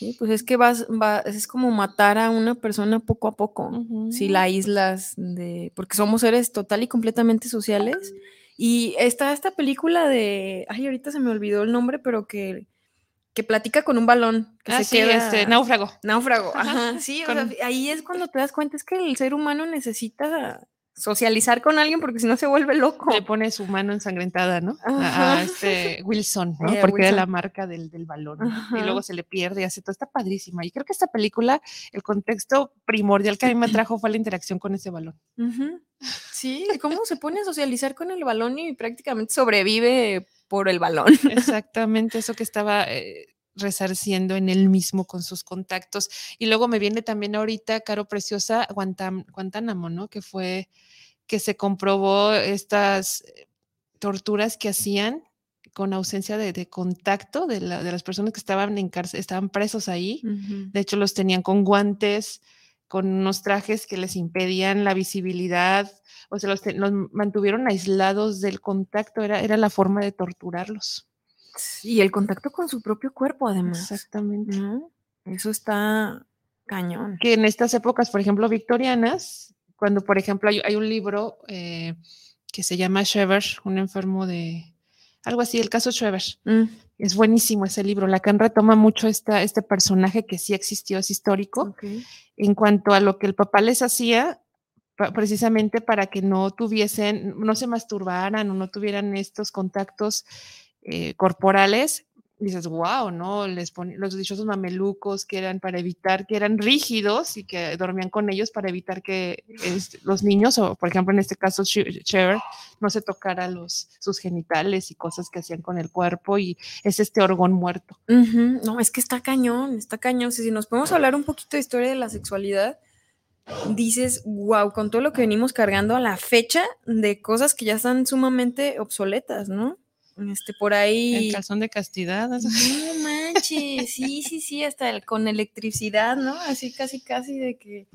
Sí, pues es que vas, va- es como matar a una persona poco a poco. Si la aíslas de. porque somos seres total y completamente sociales. Y está esta película de. Ay, ahorita se me olvidó el nombre, pero que, que platica con un balón. Que Ah, se sí, queda- este, náufrago. Náufrago, Ajá, ajá. Sí, o sea, ahí es cuando te das cuenta, es que el ser humano necesita socializar con alguien porque si no se vuelve loco. Le pone su mano ensangrentada, ¿no? A, Ajá. a este Wilson, ¿no? A Porque era Wilson. la marca del, del balón. ¿no? Y luego se le pierde y hace todo. Está padrísima. Y creo que esta película, el contexto primordial que a mí me atrajo fue la interacción con ese balón. Sí, cómo se pone a socializar con el balón y prácticamente sobrevive por el balón. [LAUGHS] Exactamente, eso que estaba eh, resarciendo en él mismo con sus contactos. Y luego me viene también ahorita, Caro Preciosa, Guantánamo, ¿no? Que fue que se comprobó estas eh, torturas que hacían con ausencia de, de contacto de, la- de las personas que estaban, en cárcel, estaban presos ahí. De hecho, los tenían con guantes, con unos trajes que les impedían la visibilidad, o sea, los, mantuvieron aislados del contacto, era, era la forma de torturarlos. Y el contacto con su propio cuerpo, además. Exactamente. ¿no? Eso está cañón. Que en estas épocas, por ejemplo, victorianas, cuando, por ejemplo, hay, hay un libro eh, que se llama Schreber, un enfermo de algo así, el caso Schreber. Mm, Es buenísimo ese libro. Lacan retoma mucho esta, este personaje que sí existió, es histórico. en cuanto a lo que el papá les hacía, precisamente para que no tuviesen, no se masturbaran o no tuvieran estos contactos eh, corporales. Dices, wow, ¿no? Les los dichosos mamelucos que eran para evitar, que eran rígidos y que dormían con ellos para evitar que es- los niños, o por ejemplo en este caso Cher, no se tocara los, sus genitales y cosas que hacían con el cuerpo y es este orgón muerto. No, es que está cañón, está cañón. Si nos podemos hablar un poquito de historia de la sexualidad, dices, wow, con todo lo que venimos cargando a la fecha de cosas que ya están sumamente obsoletas, ¿no? Este, por ahí. El calzón de castidad. No manches, sí, sí, sí, hasta el- con electricidad, ¿no? Así casi, casi de que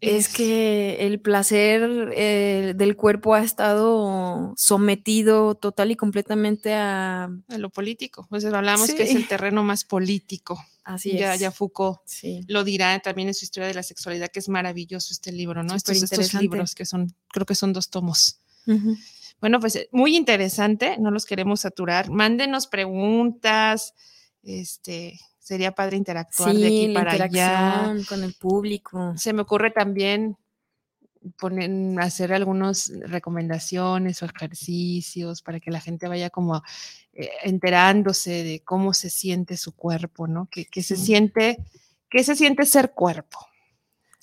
es que el placer eh, del cuerpo ha estado sometido total y completamente a... a lo político. Pues hablamos que es Sí. el terreno más político. Así ya, es. ya Foucault Sí. lo dirá también en su historia de la sexualidad, que es maravilloso este libro, ¿no? Estos, estos libros que son, creo que son dos tomos. Ujú. Bueno, pues eh, muy interesante, no los queremos saturar. Mándenos preguntas, este, sería padre interactuar de aquí la para allá. con el público. Se me ocurre también poner, hacer algunas recomendaciones o ejercicios para que la gente vaya como eh, enterándose de cómo se siente su cuerpo, ¿no? Que, que se siente, que se siente ser cuerpo.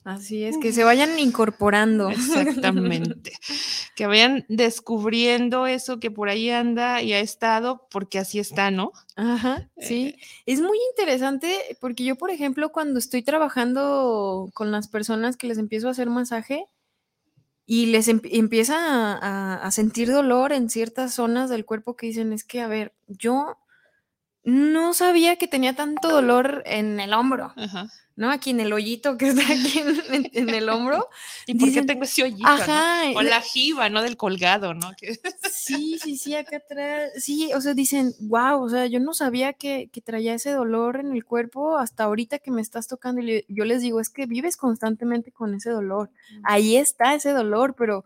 Así es, que se vayan incorporando. Exactamente. [LAUGHS] que vayan descubriendo eso que por ahí anda y ha estado, porque así está, ¿no? Ajá, sí. Es muy interesante porque yo, por ejemplo, cuando estoy trabajando con las personas que les empiezo a hacer masaje y les em- empiezan a, a- a sentir dolor en ciertas zonas del cuerpo que dicen, es que, a ver, yo no sabía que tenía tanto dolor en el hombro, Ajá. ¿No? Aquí en el hoyito que está aquí en, en- el hombro. [LAUGHS] ¿Y por qué tengo ese hoyito? no? Ajá. O la jiba, ¿no? Del colgado, ¿no? [LAUGHS] Sí, sí, sí, acá atrás. Sí, o sea, dicen, wow, o sea, yo no sabía que, que traía ese dolor en el cuerpo hasta ahorita que me estás tocando. Y yo les digo, es que vives constantemente con ese dolor. Ahí está ese dolor, pero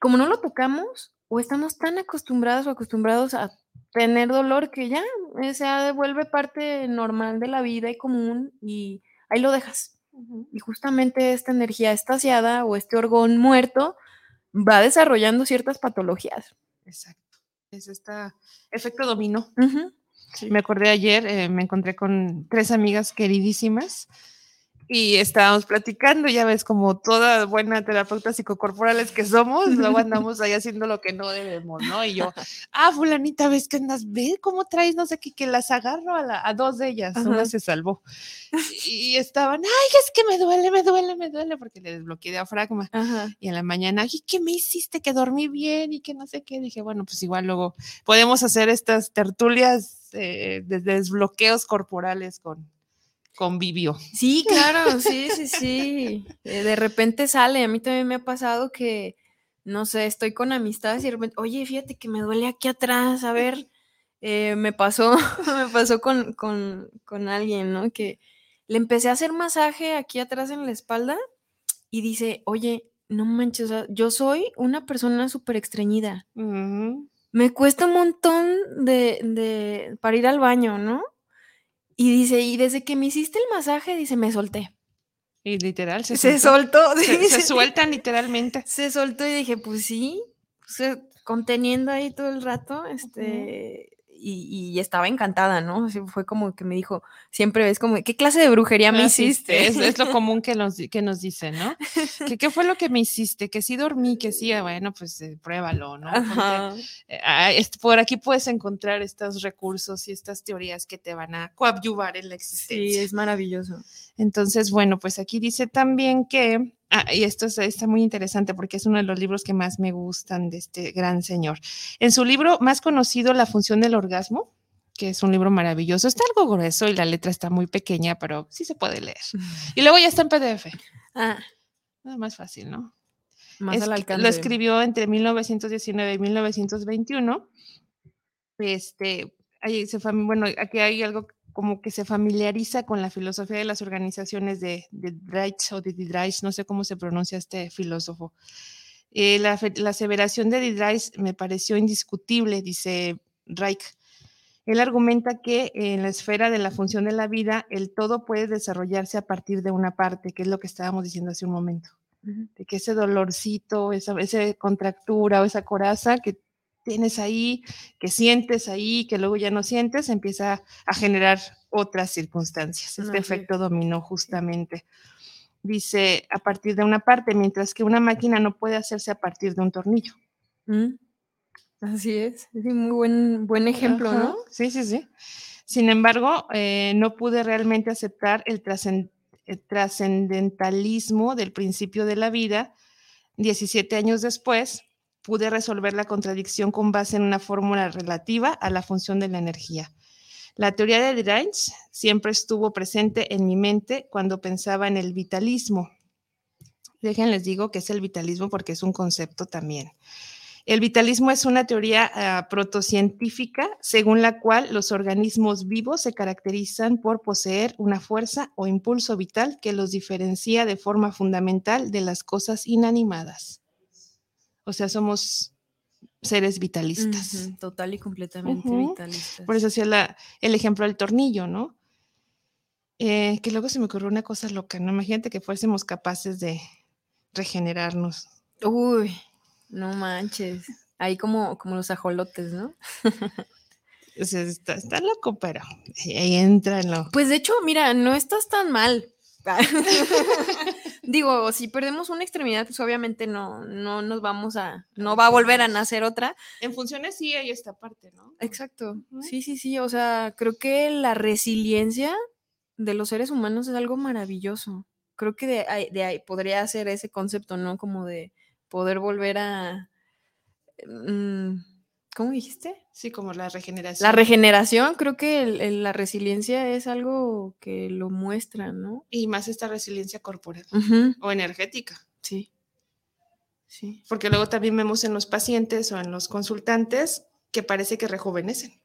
como no lo tocamos, o estamos tan acostumbrados o acostumbrados a tener dolor que ya eh, se vuelve parte normal de la vida y común y ahí lo dejas. Y justamente esta energía estasiada o este orgón muerto va desarrollando ciertas patologías. Exacto. Es este efecto dominó. Me acordé ayer, eh, me encontré con tres amigas queridísimas y estábamos platicando, ya ves, como toda buena terapeuta psicocorporales que somos, luego andamos ahí haciendo lo que no debemos, ¿no? Y yo, ah, fulanita, ves que andas, ve cómo traes, no sé qué, que las agarro a, la- a dos de ellas, Ajá. una se salvó. Y estaban, ay, es que me duele, me duele, me duele, porque le desbloqueé diafragma. Ajá. Y en la mañana, ¿y qué me hiciste? Que dormí bien y que no sé qué. Dije, bueno, pues igual luego podemos hacer estas tertulias eh, de desbloqueos corporales con convivio. Sí, claro, [LAUGHS] sí, sí, sí. Eh, De repente sale, a mí también me ha pasado que, no sé, estoy con amistades y de repente, oye, fíjate que me duele aquí atrás, a ver, eh, me pasó, [LAUGHS] me pasó con, con, con alguien, ¿no? Que le empecé a hacer masaje aquí atrás en la espalda y dice, oye, no manches, yo soy una persona súper estreñida. Ujú. me cuesta un montón de, de- para ir al baño, ¿no? Y dice, y desde que me hiciste el masaje, dice, me solté. Y literal, se, Se soltó. soltó. Se, se sí. sueltan literalmente. Se soltó y dije, pues sí, o sea, conteniendo ahí todo el rato, este, y, y estaba encantada, ¿no? Así fue como que me dijo, siempre ves como, ¿qué clase de brujería me sí, hiciste? Es, es lo común que nos, di- que nos dicen, ¿no? [LAUGHS] ¿Qué, ¿Qué fue lo que me hiciste? Que sí dormí, que sí, ah, bueno, pues eh, pruébalo, ¿no? Porque, eh, ah, por aquí puedes encontrar estos recursos y estas teorías que te van a coadyuvar en la Sí, existencia. es maravilloso. Entonces, bueno, pues aquí dice también que, ah, y esto es- está muy interesante porque es uno de los libros que más me gustan de este gran señor. En su libro más conocido, La función del orgasmo, que es un libro maravilloso, está algo grueso y la letra está muy pequeña, pero sí se puede leer. [LAUGHS] Y luego ya está en PDF, Ah, nada más fácil, ¿no? más Es al alcance. Lo escribió entre 1919 y 1921. Este, ahí se fam- bueno, aquí hay algo como que se familiariza con la filosofía de las organizaciones de, de Dreich o de Didreich, no sé cómo se pronuncia este filósofo. Eh, la, la aseveración de Didreich me pareció indiscutible, dice Reich. Él argumenta que en la esfera de la función de la vida, el todo puede desarrollarse a partir de una parte, que es lo que estábamos diciendo hace un momento de que ese dolorcito, esa, esa contractura o esa coraza que tienes ahí, que sientes ahí, que luego ya no sientes, empieza a generar otras circunstancias. Este es. efecto dominó justamente. Dice a partir de una parte, mientras que una máquina no puede hacerse a partir de un tornillo. Mm, Así es. Sí, muy buen, buen ejemplo, Ajá, ¿no? Sí, sí, sí. Sin embargo, eh, no pude realmente aceptar el trascendentalismo del principio de la vida. 17 años después, pude resolver la contradicción con base en una fórmula relativa a la función de la energía. La teoría de Dirac siempre estuvo presente en mi mente cuando pensaba en el vitalismo. Déjenles digo que es el vitalismo porque es un concepto también. El vitalismo es una teoría ah, protocientífica según la cual los organismos vivos se caracterizan por poseer una fuerza o impulso vital que los diferencia de forma fundamental de las cosas inanimadas. O sea, somos seres vitalistas. Total y completamente vitalistas. Por eso hacía la- el ejemplo del tornillo, ¿no? Eh, que luego se me ocurrió una cosa loca, ¿no? Imagínate que fuésemos capaces de regenerarnos. Uy, no manches. Ahí como, como los ajolotes, ¿no? O sea, está, está loco, pero ahí entra en lo. Pues de hecho, mira, no estás tan mal. [LAUGHS] Digo, si perdemos una extremidad, pues obviamente no, no nos vamos a, no va a volver a nacer otra. En funciones sí hay esta parte, ¿no? Exacto. Sí, sí, sí. O sea, creo que la resiliencia de los seres humanos es algo maravilloso. Creo que de ahí, de ahí podría ser ese concepto, ¿no? Como de poder volver a. mm, ¿Cómo dijiste? Sí, como la regeneración. La regeneración, creo que el- el- la resiliencia es algo que lo muestra, ¿no? y más esta resiliencia corporal o energética. Sí. Sí. Porque luego también vemos en los pacientes o en los consultantes que parece que rejuvenecen.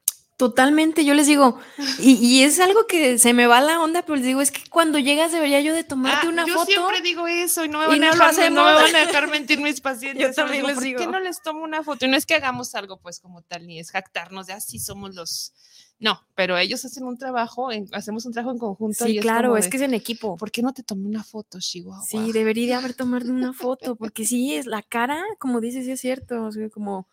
Totalmente, yo les digo, y, y es algo que se me va la onda, pero les digo, es que cuando llegas debería yo de tomarte Ah, una yo foto. siempre digo eso y no me van, a, no dejar, no me van a dejar mentir mis pacientes. Yo también les ¿Por qué digo. no les tomo una foto? Y no es que hagamos algo pues como tal, ni es jactarnos de así somos los... No, pero ellos hacen un trabajo, en- hacemos un trabajo en conjunto. Sí, y claro, es que es en equipo. ¿Por qué no te tomé una foto, Chihuahua? Sí, debería de haber tomado una foto, porque sí, es la cara, como dices, sí es cierto, o sea, como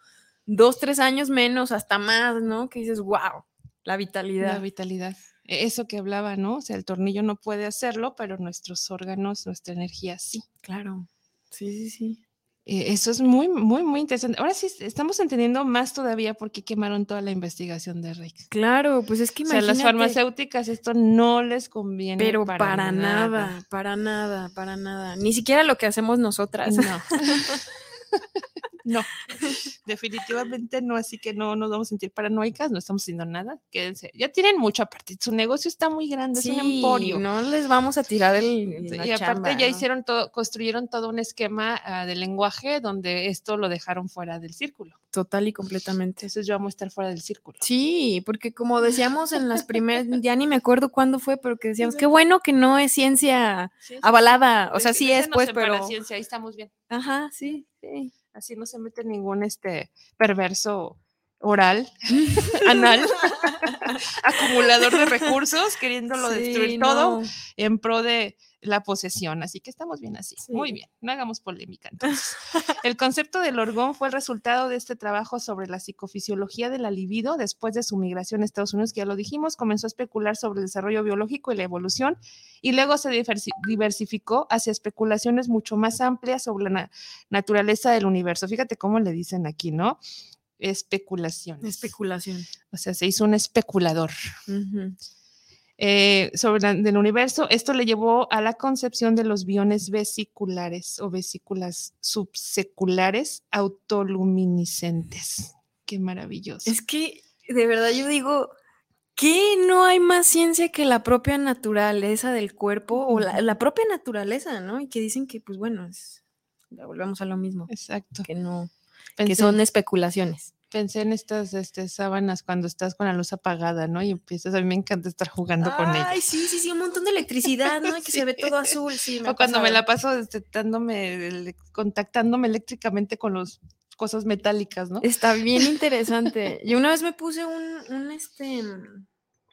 dos, tres años menos, hasta más, ¿no? Que dices, wow, la vitalidad. La vitalidad. E- Eso que hablaba, ¿no? O sea, el tornillo no puede hacerlo, pero nuestros órganos, nuestra energía sí. claro. Sí, sí, sí. Eh, Eso es muy, muy, muy interesante. Ahora sí estamos entendiendo más todavía por qué quemaron toda la investigación de Reich. Claro, pues es que O sea, imagínate. las farmacéuticas esto no les conviene. Pero para, nada. para nada, para nada. Ni siquiera lo que hacemos nosotras. No. [LAUGHS] no, [LAUGHS] definitivamente no, así que no nos vamos a sentir paranoicas, no estamos haciendo nada, quédense. Ya tienen mucho aparte, su negocio está muy grande, es un emporio. no les vamos a tirar el. La y aparte chamba, ya ¿no? hicieron todo, construyeron todo un esquema ah, de lenguaje donde esto lo dejaron fuera del círculo. Total y completamente. Entonces yo vamos a estar fuera del círculo. Sí, porque como [LAUGHS] decíamos en las primeras, ya ni me acuerdo cuándo fue, pero que decíamos, qué bueno que no es ciencia Sí, sí, avalada. O sea, sí es, pues, pero. ciencia, ahí estamos bien. Ajá, sí, sí. Así no se mete ningún este perverso oral, [LAUGHS] anal, [LAUGHS] acumulador de recursos, queriéndolo Sí, destruir todo en pro de, la posesión, así que estamos bien así. Sí. Muy bien, no hagamos polémica entonces. el concepto del orgón fue el resultado de este trabajo sobre la psicofisiología de la libido después de su migración a Estados Unidos, que ya lo dijimos, comenzó a especular sobre el desarrollo biológico y la evolución y luego se diversi- diversificó hacia especulaciones mucho más amplias sobre la na- naturaleza del universo. Fíjate cómo le dicen aquí, ¿no? Especulaciones. Especulación. o sea, se hizo un especulador Ujú. Eh, sobre la- del universo. Esto le llevó a la concepción de los biones vesiculares o vesículas subseculares autoluminiscentes. Qué maravilloso. Es que, de verdad, yo digo que no hay más ciencia que la propia naturaleza del cuerpo o la, la propia naturaleza, ¿no? Y que dicen que, pues bueno, es, volvemos a lo mismo, Exacto. que no, que son especulaciones. Pensé en estas este, sábanas cuando estás con la luz apagada, ¿no? Y empiezas, a mí me encanta estar jugando con ellas. Ay, sí, sí, sí, un montón de electricidad, ¿no? Y [LAUGHS] que se ve todo azul, sí. me O cuando me la paso este, dándome ele- contactándome eléctricamente con las cosas metálicas, ¿no? Está bien [LAUGHS] interesante. Yo una vez me puse un, un este,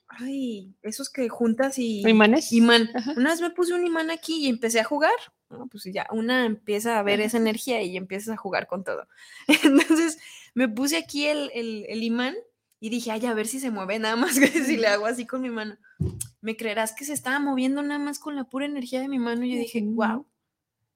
ay, esos que juntas y... ¿Imanes? Imán. Ajá. Una vez me puse un imán aquí y empecé a jugar. ¿No? Pues ya una empieza a ver esa energía y empiezas a jugar con todo. [LAUGHS] Entonces me puse aquí el, el- el imán y dije, ay, a ver si se mueve nada más que si le hago así con mi mano. ¿Me creerás que se estaba moviendo nada más con la pura energía de mi mano? Y yo dije, wow.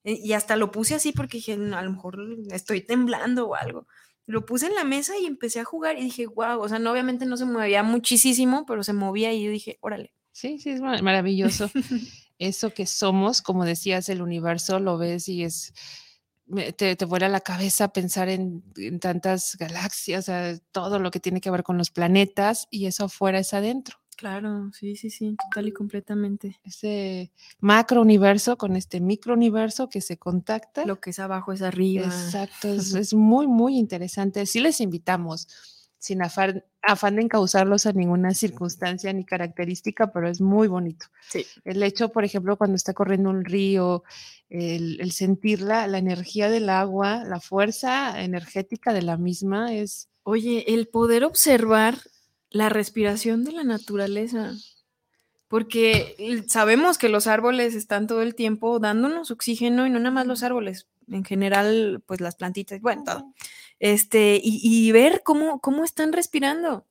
Y hasta lo puse así porque dije, "No, a lo mejor estoy temblando o algo. Lo puse en la mesa y empecé a jugar y dije, wow, o sea, no, obviamente no se movía muchísimo, pero se movía y yo dije, órale. Sí, sí, es ma- maravilloso. [LAUGHS] Eso que somos, como decías, el universo, lo ves y es, te, te vuela la cabeza pensar en, en tantas galaxias, o sea, todo lo que tiene que ver con los planetas y eso afuera es adentro. Claro, sí, sí, sí, total y completamente. Ese macro universo con este micro universo que se contacta. Lo que es abajo es arriba. Exacto, es, [LAUGHS] es muy, muy interesante. Sí les invitamos, sin afán, afán de encauzarlos a ninguna circunstancia ni característica, pero es muy bonito. Sí. El hecho, por ejemplo, cuando está corriendo un río, el, el sentir la, energía del agua, la fuerza energética de la misma es... Oye, el poder observar la respiración de la naturaleza. Porque sabemos que los árboles están todo el tiempo dándonos oxígeno y no nada más los árboles, en general, pues las plantitas, bueno, todo. Este, y, y ver cómo, cómo están respirando.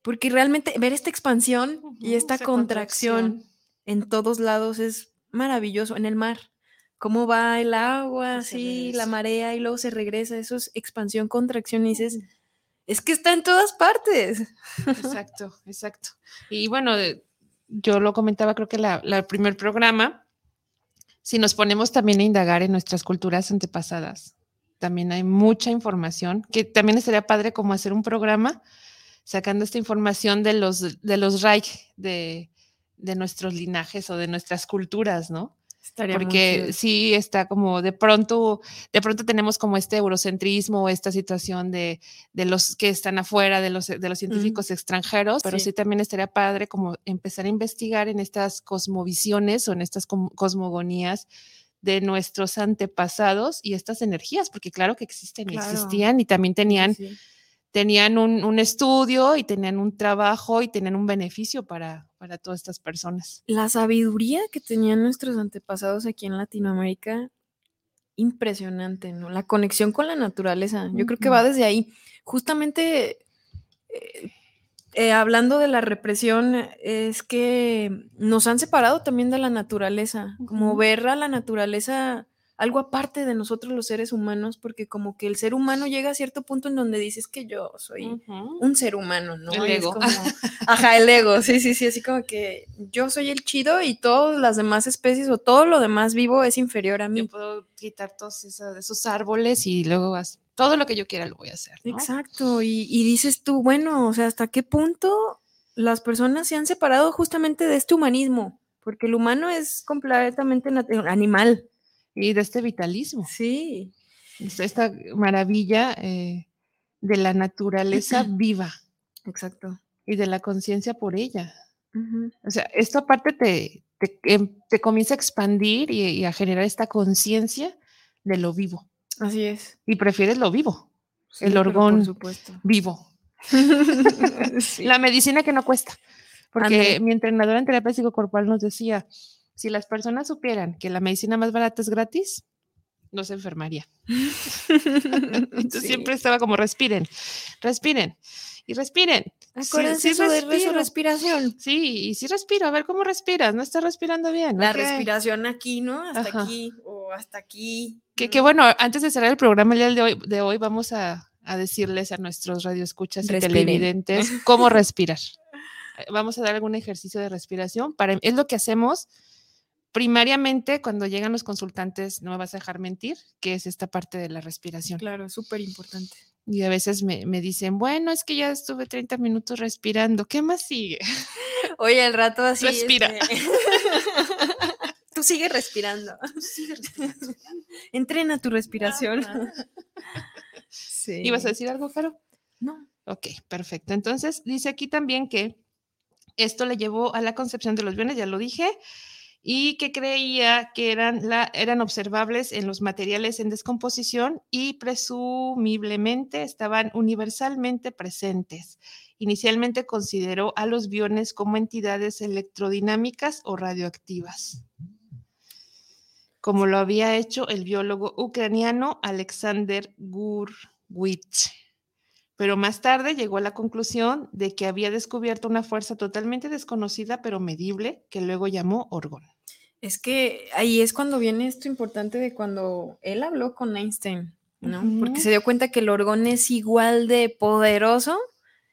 Porque realmente ver esta expansión y esta contracción en todos lados es maravilloso. En el mar, cómo va el agua, así, la marea y luego se regresa. Eso es expansión, contracción. Y dices, es que está en todas partes. [LAUGHS] Exacto, exacto. Y bueno, yo lo comentaba, creo que la, la- el primer programa, si nos ponemos también a indagar en nuestras culturas antepasadas, también hay mucha información, que también estaría padre como hacer un programa sacando esta información de los, de los Reich, de, de nuestros linajes o de nuestras culturas, ¿no? Estaría porque sí está como de pronto, de pronto tenemos como este eurocentrismo, esta situación de, de los que están afuera, de los, de los científicos extranjeros, pero Sí. sí. también estaría padre como empezar a investigar en estas cosmovisiones o en estas cosmogonías de nuestros antepasados y estas energías, porque claro que existen y existían y también tenían, Sí, tenían un, un estudio y tenían un trabajo y tenían un beneficio para, para todas estas personas. La sabiduría que tenían nuestros antepasados aquí en Latinoamérica, impresionante, ¿no? La conexión con la naturaleza, yo creo que va desde ahí. Justamente, eh, eh, hablando de la represión, es que nos han separado también de la naturaleza, como ver a la naturaleza algo aparte de nosotros los seres humanos, porque como que el ser humano llega a cierto punto en donde dices que yo soy un ser humano, ¿no? El ego. como- [LAUGHS] ajá, el ego, sí, sí, sí, así como que yo soy el chido y todas las demás especies o todo lo demás vivo es inferior a Yo mí. puedo quitar todos esos, esos árboles y luego haz- todo lo que yo quiera lo voy a hacer. ¿no? Exacto, y, y dices tú, bueno, o sea, ¿hasta qué punto las personas se han separado justamente de este humanismo? Porque el humano es completamente nat- animal. Y de este vitalismo, Sí, es esta maravilla eh, de la naturaleza [CLEARS THROAT] viva exacto. y de la conciencia por ella. O sea, esto aparte te, te, em- te comienza a expandir y, y a generar esta conciencia de lo vivo. Así es. Y prefieres lo vivo, Sí, El orgón. Por supuesto. vivo. Sí. [LAUGHS] [LAUGHS] La medicina que no cuesta. Porque mi entrenadora en terapia psicocorporal nos decía, Si las personas supieran que la medicina más barata es gratis, no se enfermaría. [LAUGHS] Entonces Sí. siempre estaba como respiren, respiren y respiren. Sí, Acuérdense sí eso de- su respiración. Sí, y sí respiro, a ver cómo respiras, no estás respirando bien. La respiración aquí, ¿no? Hasta Ajá. aquí o hasta aquí. Que, ¿no? que bueno, antes de cerrar el programa el de hoy, de hoy vamos a, a decirles a nuestros radioescuchas y Respiren. televidentes [LAUGHS] cómo respirar. Eh, Vamos a dar algún ejercicio de respiración. Para, es lo que hacemos primariamente cuando llegan los consultantes, no me vas a dejar mentir, que es esta parte de la respiración. Claro, súper importante. Y a veces me, me dicen, bueno, es que ya estuve 30 minutos respirando, ¿qué más sigue? [LAUGHS] Oye, al rato así. Respira. este, [LAUGHS] Tú sigue respirando. [LAUGHS] Entrena tu respiración. Sí. ¿Ibas a decir algo, Caro? No. Ok, perfecto. Entonces, dice aquí también que esto le llevó a la concepción de los bienes, ya lo dije, y que creía que eran, eran observables en los materiales en descomposición y presumiblemente estaban universalmente presentes. Inicialmente consideró a los biones como entidades electrodinámicas o radioactivas, como lo había hecho el biólogo ucraniano Alexander Gurwitz pero más tarde llegó a la conclusión de que había descubierto una fuerza totalmente desconocida pero medible que luego llamó orgón. Es que ahí es cuando viene esto importante de cuando él habló con Einstein, ¿no? Porque se dio cuenta que el orgón es igual de poderoso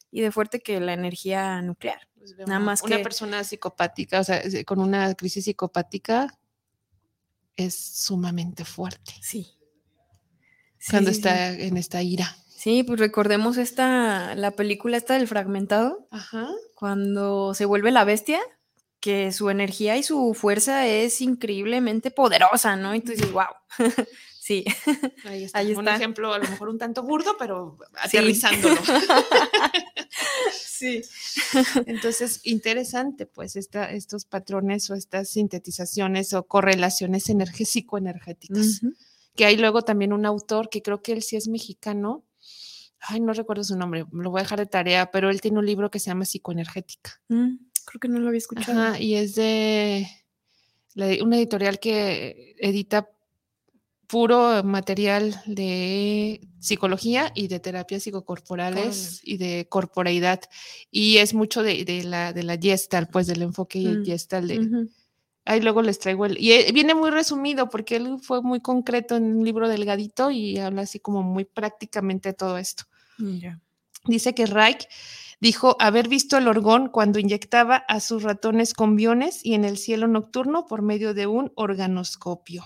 y de fuerte que la energía nuclear. Nada más una que- persona psicopática, o sea, con una crisis psicopática es sumamente fuerte Sí. cuando sí, sí. está en esta ira. Sí, pues recordemos esta, la película esta del fragmentado, Ajá. cuando se vuelve la bestia, que su energía y su fuerza es increíblemente poderosa, ¿no? Y tú dices, wow. [LAUGHS] sí. Ahí está. Ahí Un ejemplo a lo mejor un tanto burdo, pero aterrizándolo. [LAUGHS] sí. Entonces, interesante, pues, esta, estos patrones o estas sintetizaciones o correlaciones energético-energéticas. Que hay luego también un autor que creo que él sí es mexicano. Ay, no recuerdo su nombre, lo voy a dejar de tarea, pero él tiene un libro que se llama Psicoenergética. Mm, creo que no lo había escuchado. Ajá, y es de una editorial que edita puro material de psicología y de terapias psicocorporales y de corporeidad. Y es mucho de, de la, de la Gestalt, pues del enfoque Mm, Gestalt. de-. Ahí luego les traigo el... Y eh, viene muy resumido porque él fue muy concreto en un libro delgadito y habla así como muy prácticamente de todo esto. Ya. Dice que Reich dijo haber visto el orgón cuando inyectaba a sus ratones con biones y en el cielo nocturno por medio de un organoscopio.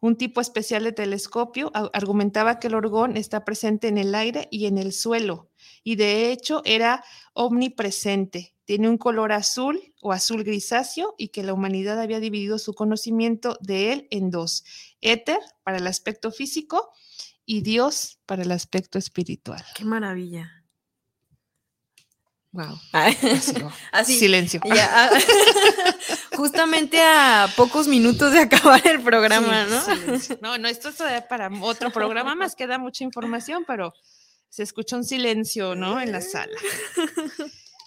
Un tipo especial de telescopio argumentaba que el orgón está presente en el aire y en el suelo y de hecho era omnipresente. Tiene un color azul o azul grisáceo y que la humanidad había dividido su conocimiento de él en dos, éter para el aspecto físico y Dios para el aspecto espiritual. Qué maravilla. Wow. [LAUGHS] [LAUGHS] Así. Silencio. Ya, ah, [LAUGHS] justamente a pocos minutos de acabar el programa, Sí, ¿no? silencio. No, no, esto es todavía para otro programa más, queda mucha información, pero se escucha un silencio, ¿no? En la sala.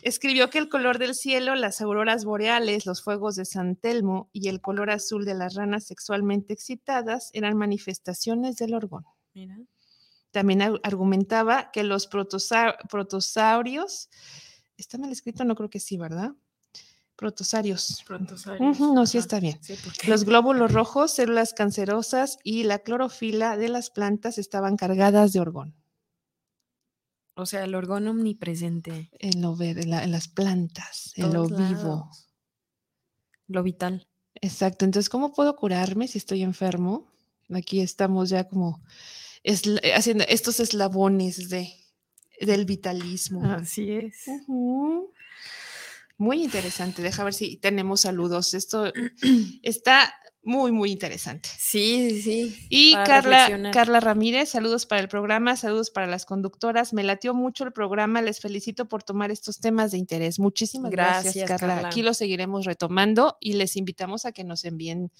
Escribió que el color del cielo, las auroras boreales, los fuegos de San Telmo y el color azul de las ranas sexualmente excitadas eran manifestaciones del orgón. Mira. También ar- argumentaba que los protosa- protosaurios, ¿está mal escrito? No creo que sí, ¿verdad? Protosarios. Ujú, no, sí está bien. Los glóbulos [LAUGHS] rojos, células cancerosas y la clorofila de las plantas estaban cargadas de orgón O sea, el orgón omnipresente. en lo verde, en, la- en las plantas, en lo vivo. Lo vital. Exacto. Entonces, ¿cómo puedo curarme si estoy enfermo? Aquí estamos ya como eh, haciendo estos eslabones de, del vitalismo. Así es. Muy interesante. Deja ver si tenemos saludos. Esto [CLEARS THROAT] está muy, muy interesante. Sí, sí, sí. Y Carla. Carla Ramírez, saludos para el programa, saludos para las conductoras. Me latió mucho el programa, les felicito por tomar estos temas de interés. Muchísimas gracias, Gracias, Carla. Carla. Aquí lo seguiremos retomando y les invitamos a que nos envíen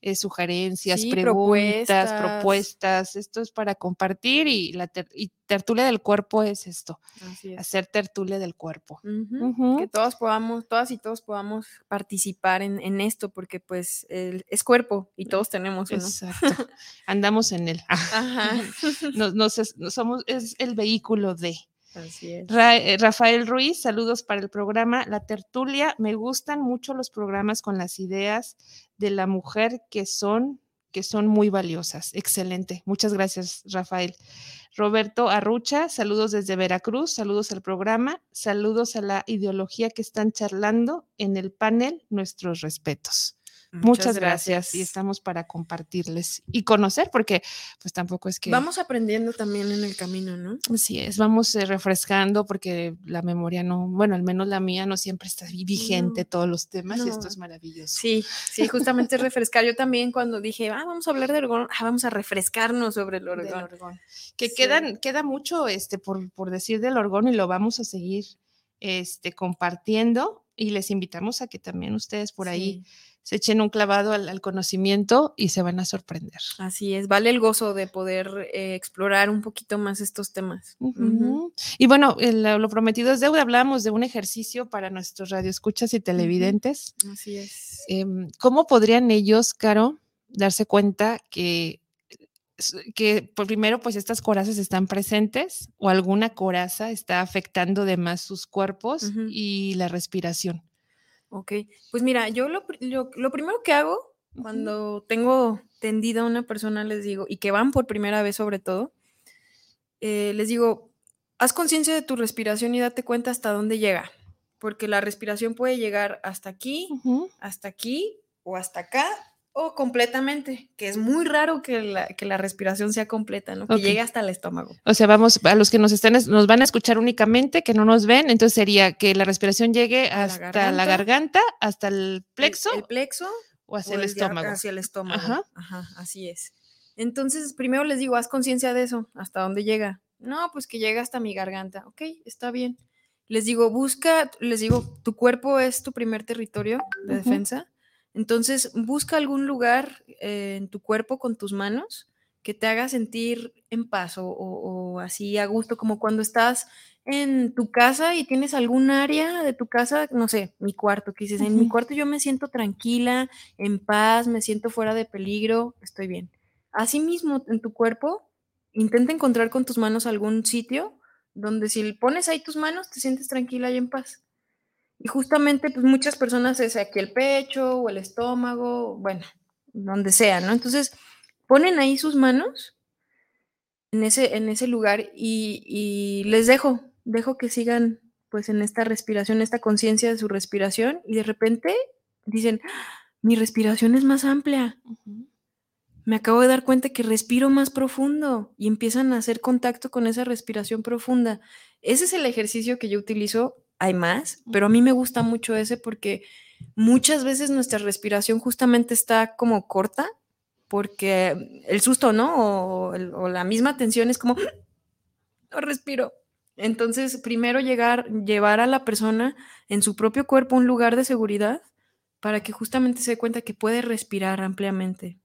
eh, sugerencias, Sí, preguntas, propuestas. propuestas. Esto es para compartir y la ter- y tertulia del cuerpo es esto, Así es. hacer tertulia del cuerpo. Que todos podamos, todas y todos podamos participar en, en esto, porque pues el- es cuerpo y todos tenemos uno. Exacto. [LAUGHS] Andamos en él. Ajá. [LAUGHS] Nos, nos es- nos somos, es el vehículo de. Así es. Eh, Rafael Ruiz, saludos para el programa La Tertulia. Me gustan mucho los programas con las ideas de la mujer que son que son muy valiosas. Excelente. Muchas gracias, Rafael. Roberto Arrucha, saludos desde Veracruz, saludos al programa, saludos a la ideología que están charlando en el panel, nuestros respetos. Muchas, gracias. y estamos para compartirles y conocer, porque pues tampoco es que... Vamos aprendiendo también en el camino, ¿no? Así es, vamos eh, refrescando porque la memoria no, bueno, al menos la mía no siempre está vi- vigente No, todos los temas y esto es maravilloso. Sí, sí, justamente es refrescar. Yo también cuando dije, ah, vamos a hablar de orgón, ah, vamos a refrescarnos sobre el orgón. orgón. Que Sí. quedan, queda mucho este, por, por decir del orgón y lo vamos a seguir este, compartiendo y les invitamos a que también ustedes por ahí se echen un clavado al, al conocimiento y se van a sorprender. Así es, vale el gozo de poder eh, explorar un poquito más estos temas. Y bueno, el- lo prometido es deuda. Hablamos de un ejercicio para nuestros radioescuchas y televidentes. Así es. Em, ¿Cómo podrían ellos, Caro, darse cuenta que, que por primero, pues estas corazas están presentes o alguna coraza está afectando de más sus cuerpos y la respiración? Ok, pues mira, yo lo, lo- lo primero que hago cuando tengo tendida a una persona, les digo, y que van por primera vez sobre todo, eh, les digo, haz conciencia de tu respiración y date cuenta hasta dónde llega, porque la respiración puede llegar hasta aquí, hasta aquí o hasta acá o completamente, que es muy raro que la, que la respiración sea completa, ¿no? Que Ok. llegue hasta el estómago. O sea, vamos, a los que nos están, es- nos van a escuchar únicamente, que no nos ven, entonces sería que la respiración llegue la hasta la garganta. hasta el plexo El, plexo o hacia o el estómago. Hacia el estómago. Ajá. Ajá. así es. Entonces, primero les digo, haz conciencia de eso, hasta dónde llega. No, pues que llega hasta mi garganta. Ok, está bien. Les digo, busca, les digo, tu cuerpo es tu primer territorio de defensa. Entonces, busca algún lugar eh, en tu cuerpo con tus manos que te haga sentir en paz o, o- o así a gusto, como cuando estás en tu casa y tienes algún área de tu casa, no sé, mi cuarto, que dices, en mi cuarto yo me siento tranquila, en paz, me siento fuera de peligro, estoy bien. Asimismo, en tu cuerpo, intenta encontrar con tus manos algún sitio donde si pones ahí tus manos te sientes tranquila y en paz. Y justamente, pues muchas personas es aquí el pecho o el estómago, bueno, donde sea, ¿no? Entonces, ponen ahí sus manos en ese, en ese lugar y, y les dejo, dejo que sigan pues en esta respiración, esta conciencia de su respiración y de repente dicen, "Ah, mi respiración es más amplia, me acabo de dar cuenta que respiro más profundo y empiezan a hacer contacto con esa respiración profunda. Ese es el ejercicio que yo utilizo. Hay más, pero a mí me gusta mucho ese porque muchas veces nuestra respiración justamente está como corta porque el susto, ¿no? O, la misma tensión es como, no respiro. Entonces, primero llegar, llevar a la persona en su propio cuerpo a un lugar de seguridad para que justamente se dé cuenta que puede respirar ampliamente.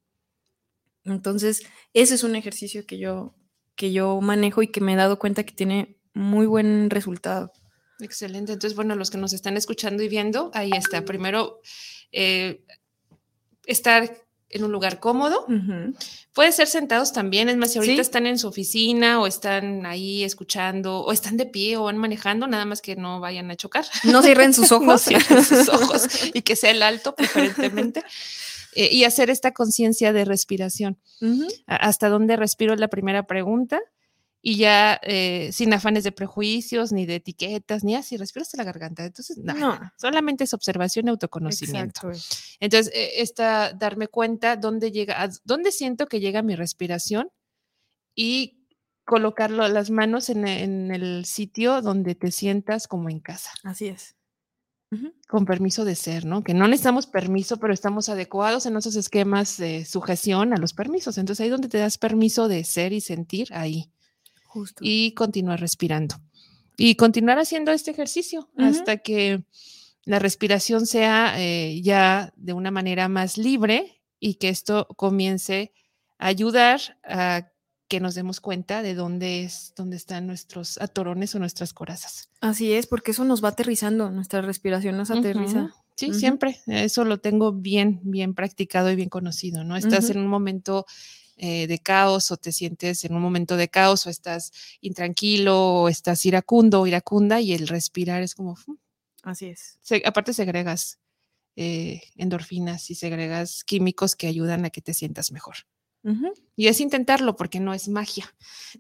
Entonces, ese es un ejercicio que yo, que yo manejo y que me he dado cuenta que tiene muy buen resultado. Excelente. Entonces, bueno, los que nos están escuchando y viendo, ahí está. Primero, eh, estar en un lugar cómodo. Puede ser sentados también. Es más, si ahorita Sí. están en su oficina o están ahí escuchando o están de pie o van manejando, nada más que no vayan a chocar. No cierren sus [LAUGHS] ojos. No cierren sus ojos [LAUGHS] y que sea el alto, preferentemente. Eh, y hacer esta conciencia de respiración. ¿Hasta dónde respiro? Es la primera pregunta. Y ya eh, sin afanes de prejuicios, ni de etiquetas, ni así, respiro hasta la garganta. Entonces, no, No. solamente es observación y autoconocimiento. Exacto. Entonces, eh, esta, darme cuenta dónde llega, a dónde siento que llega mi respiración y colocarlo las manos en, e- en el sitio donde te sientas como en casa, Así es. Con permiso de ser, ¿no? Que no necesitamos permiso, pero estamos adecuados en esos esquemas de sujeción a los permisos. Entonces, ahí donde te das permiso de ser y sentir, ahí. Justo. Y continuar respirando. Y continuar haciendo este ejercicio hasta que la respiración sea eh, ya de una manera más libre y que esto comience a ayudar a que nos demos cuenta de dónde es, dónde están nuestros atorones o nuestras corazas. Así es, porque eso nos va aterrizando, nuestra respiración nos aterriza. Sí, siempre. Eso lo tengo bien, bien practicado y bien conocido, ¿no? Estás en un momento eh, de caos o te sientes en un momento de caos o estás intranquilo o estás iracundo o iracunda y el respirar es como, Así es. se- aparte segregas eh, endorfinas y segregas químicos que ayudan a que te sientas mejor. Y es intentarlo porque no es magia.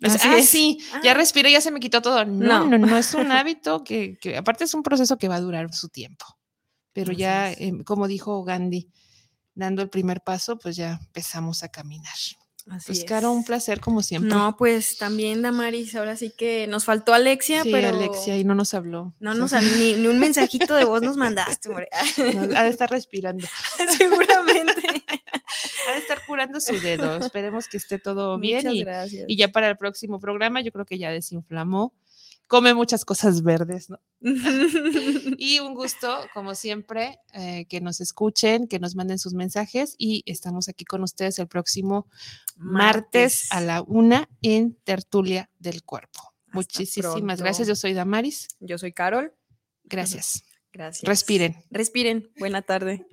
No es, Así "Ah, es. sí, ya Ah. respiré, ya se me quitó todo. No, No. no, no, es un [LAUGHS] hábito que, que aparte es un proceso que va a durar su tiempo. Pero Así ya, em, como dijo Gandhi, dando el primer paso, pues ya empezamos a caminar. Así Pues, es. Caro, un placer como siempre. No, pues también, Damaris, ahora sí que nos faltó Alexia, sí, pero Alexia, y no nos habló. no nos ni, ni un mensajito de voz nos mandaste, hombre. No, ha de estar respirando. [LAUGHS] Seguramente. [LAUGHS] Ha de estar curando su dedo. Esperemos que esté todo bien. Muchas Y, gracias. y ya para el próximo programa, yo creo que ya desinflamó. Come muchas cosas verdes, ¿no? [LAUGHS] Y un gusto, como siempre, eh, que nos escuchen, que nos manden sus mensajes y estamos aquí con ustedes el próximo martes, a la una en Tertulia del Cuerpo. Muchísimas pronto. gracias. Yo soy Damaris. Yo soy Carol. Gracias. Gracias. Respiren. Respiren. Buena tarde.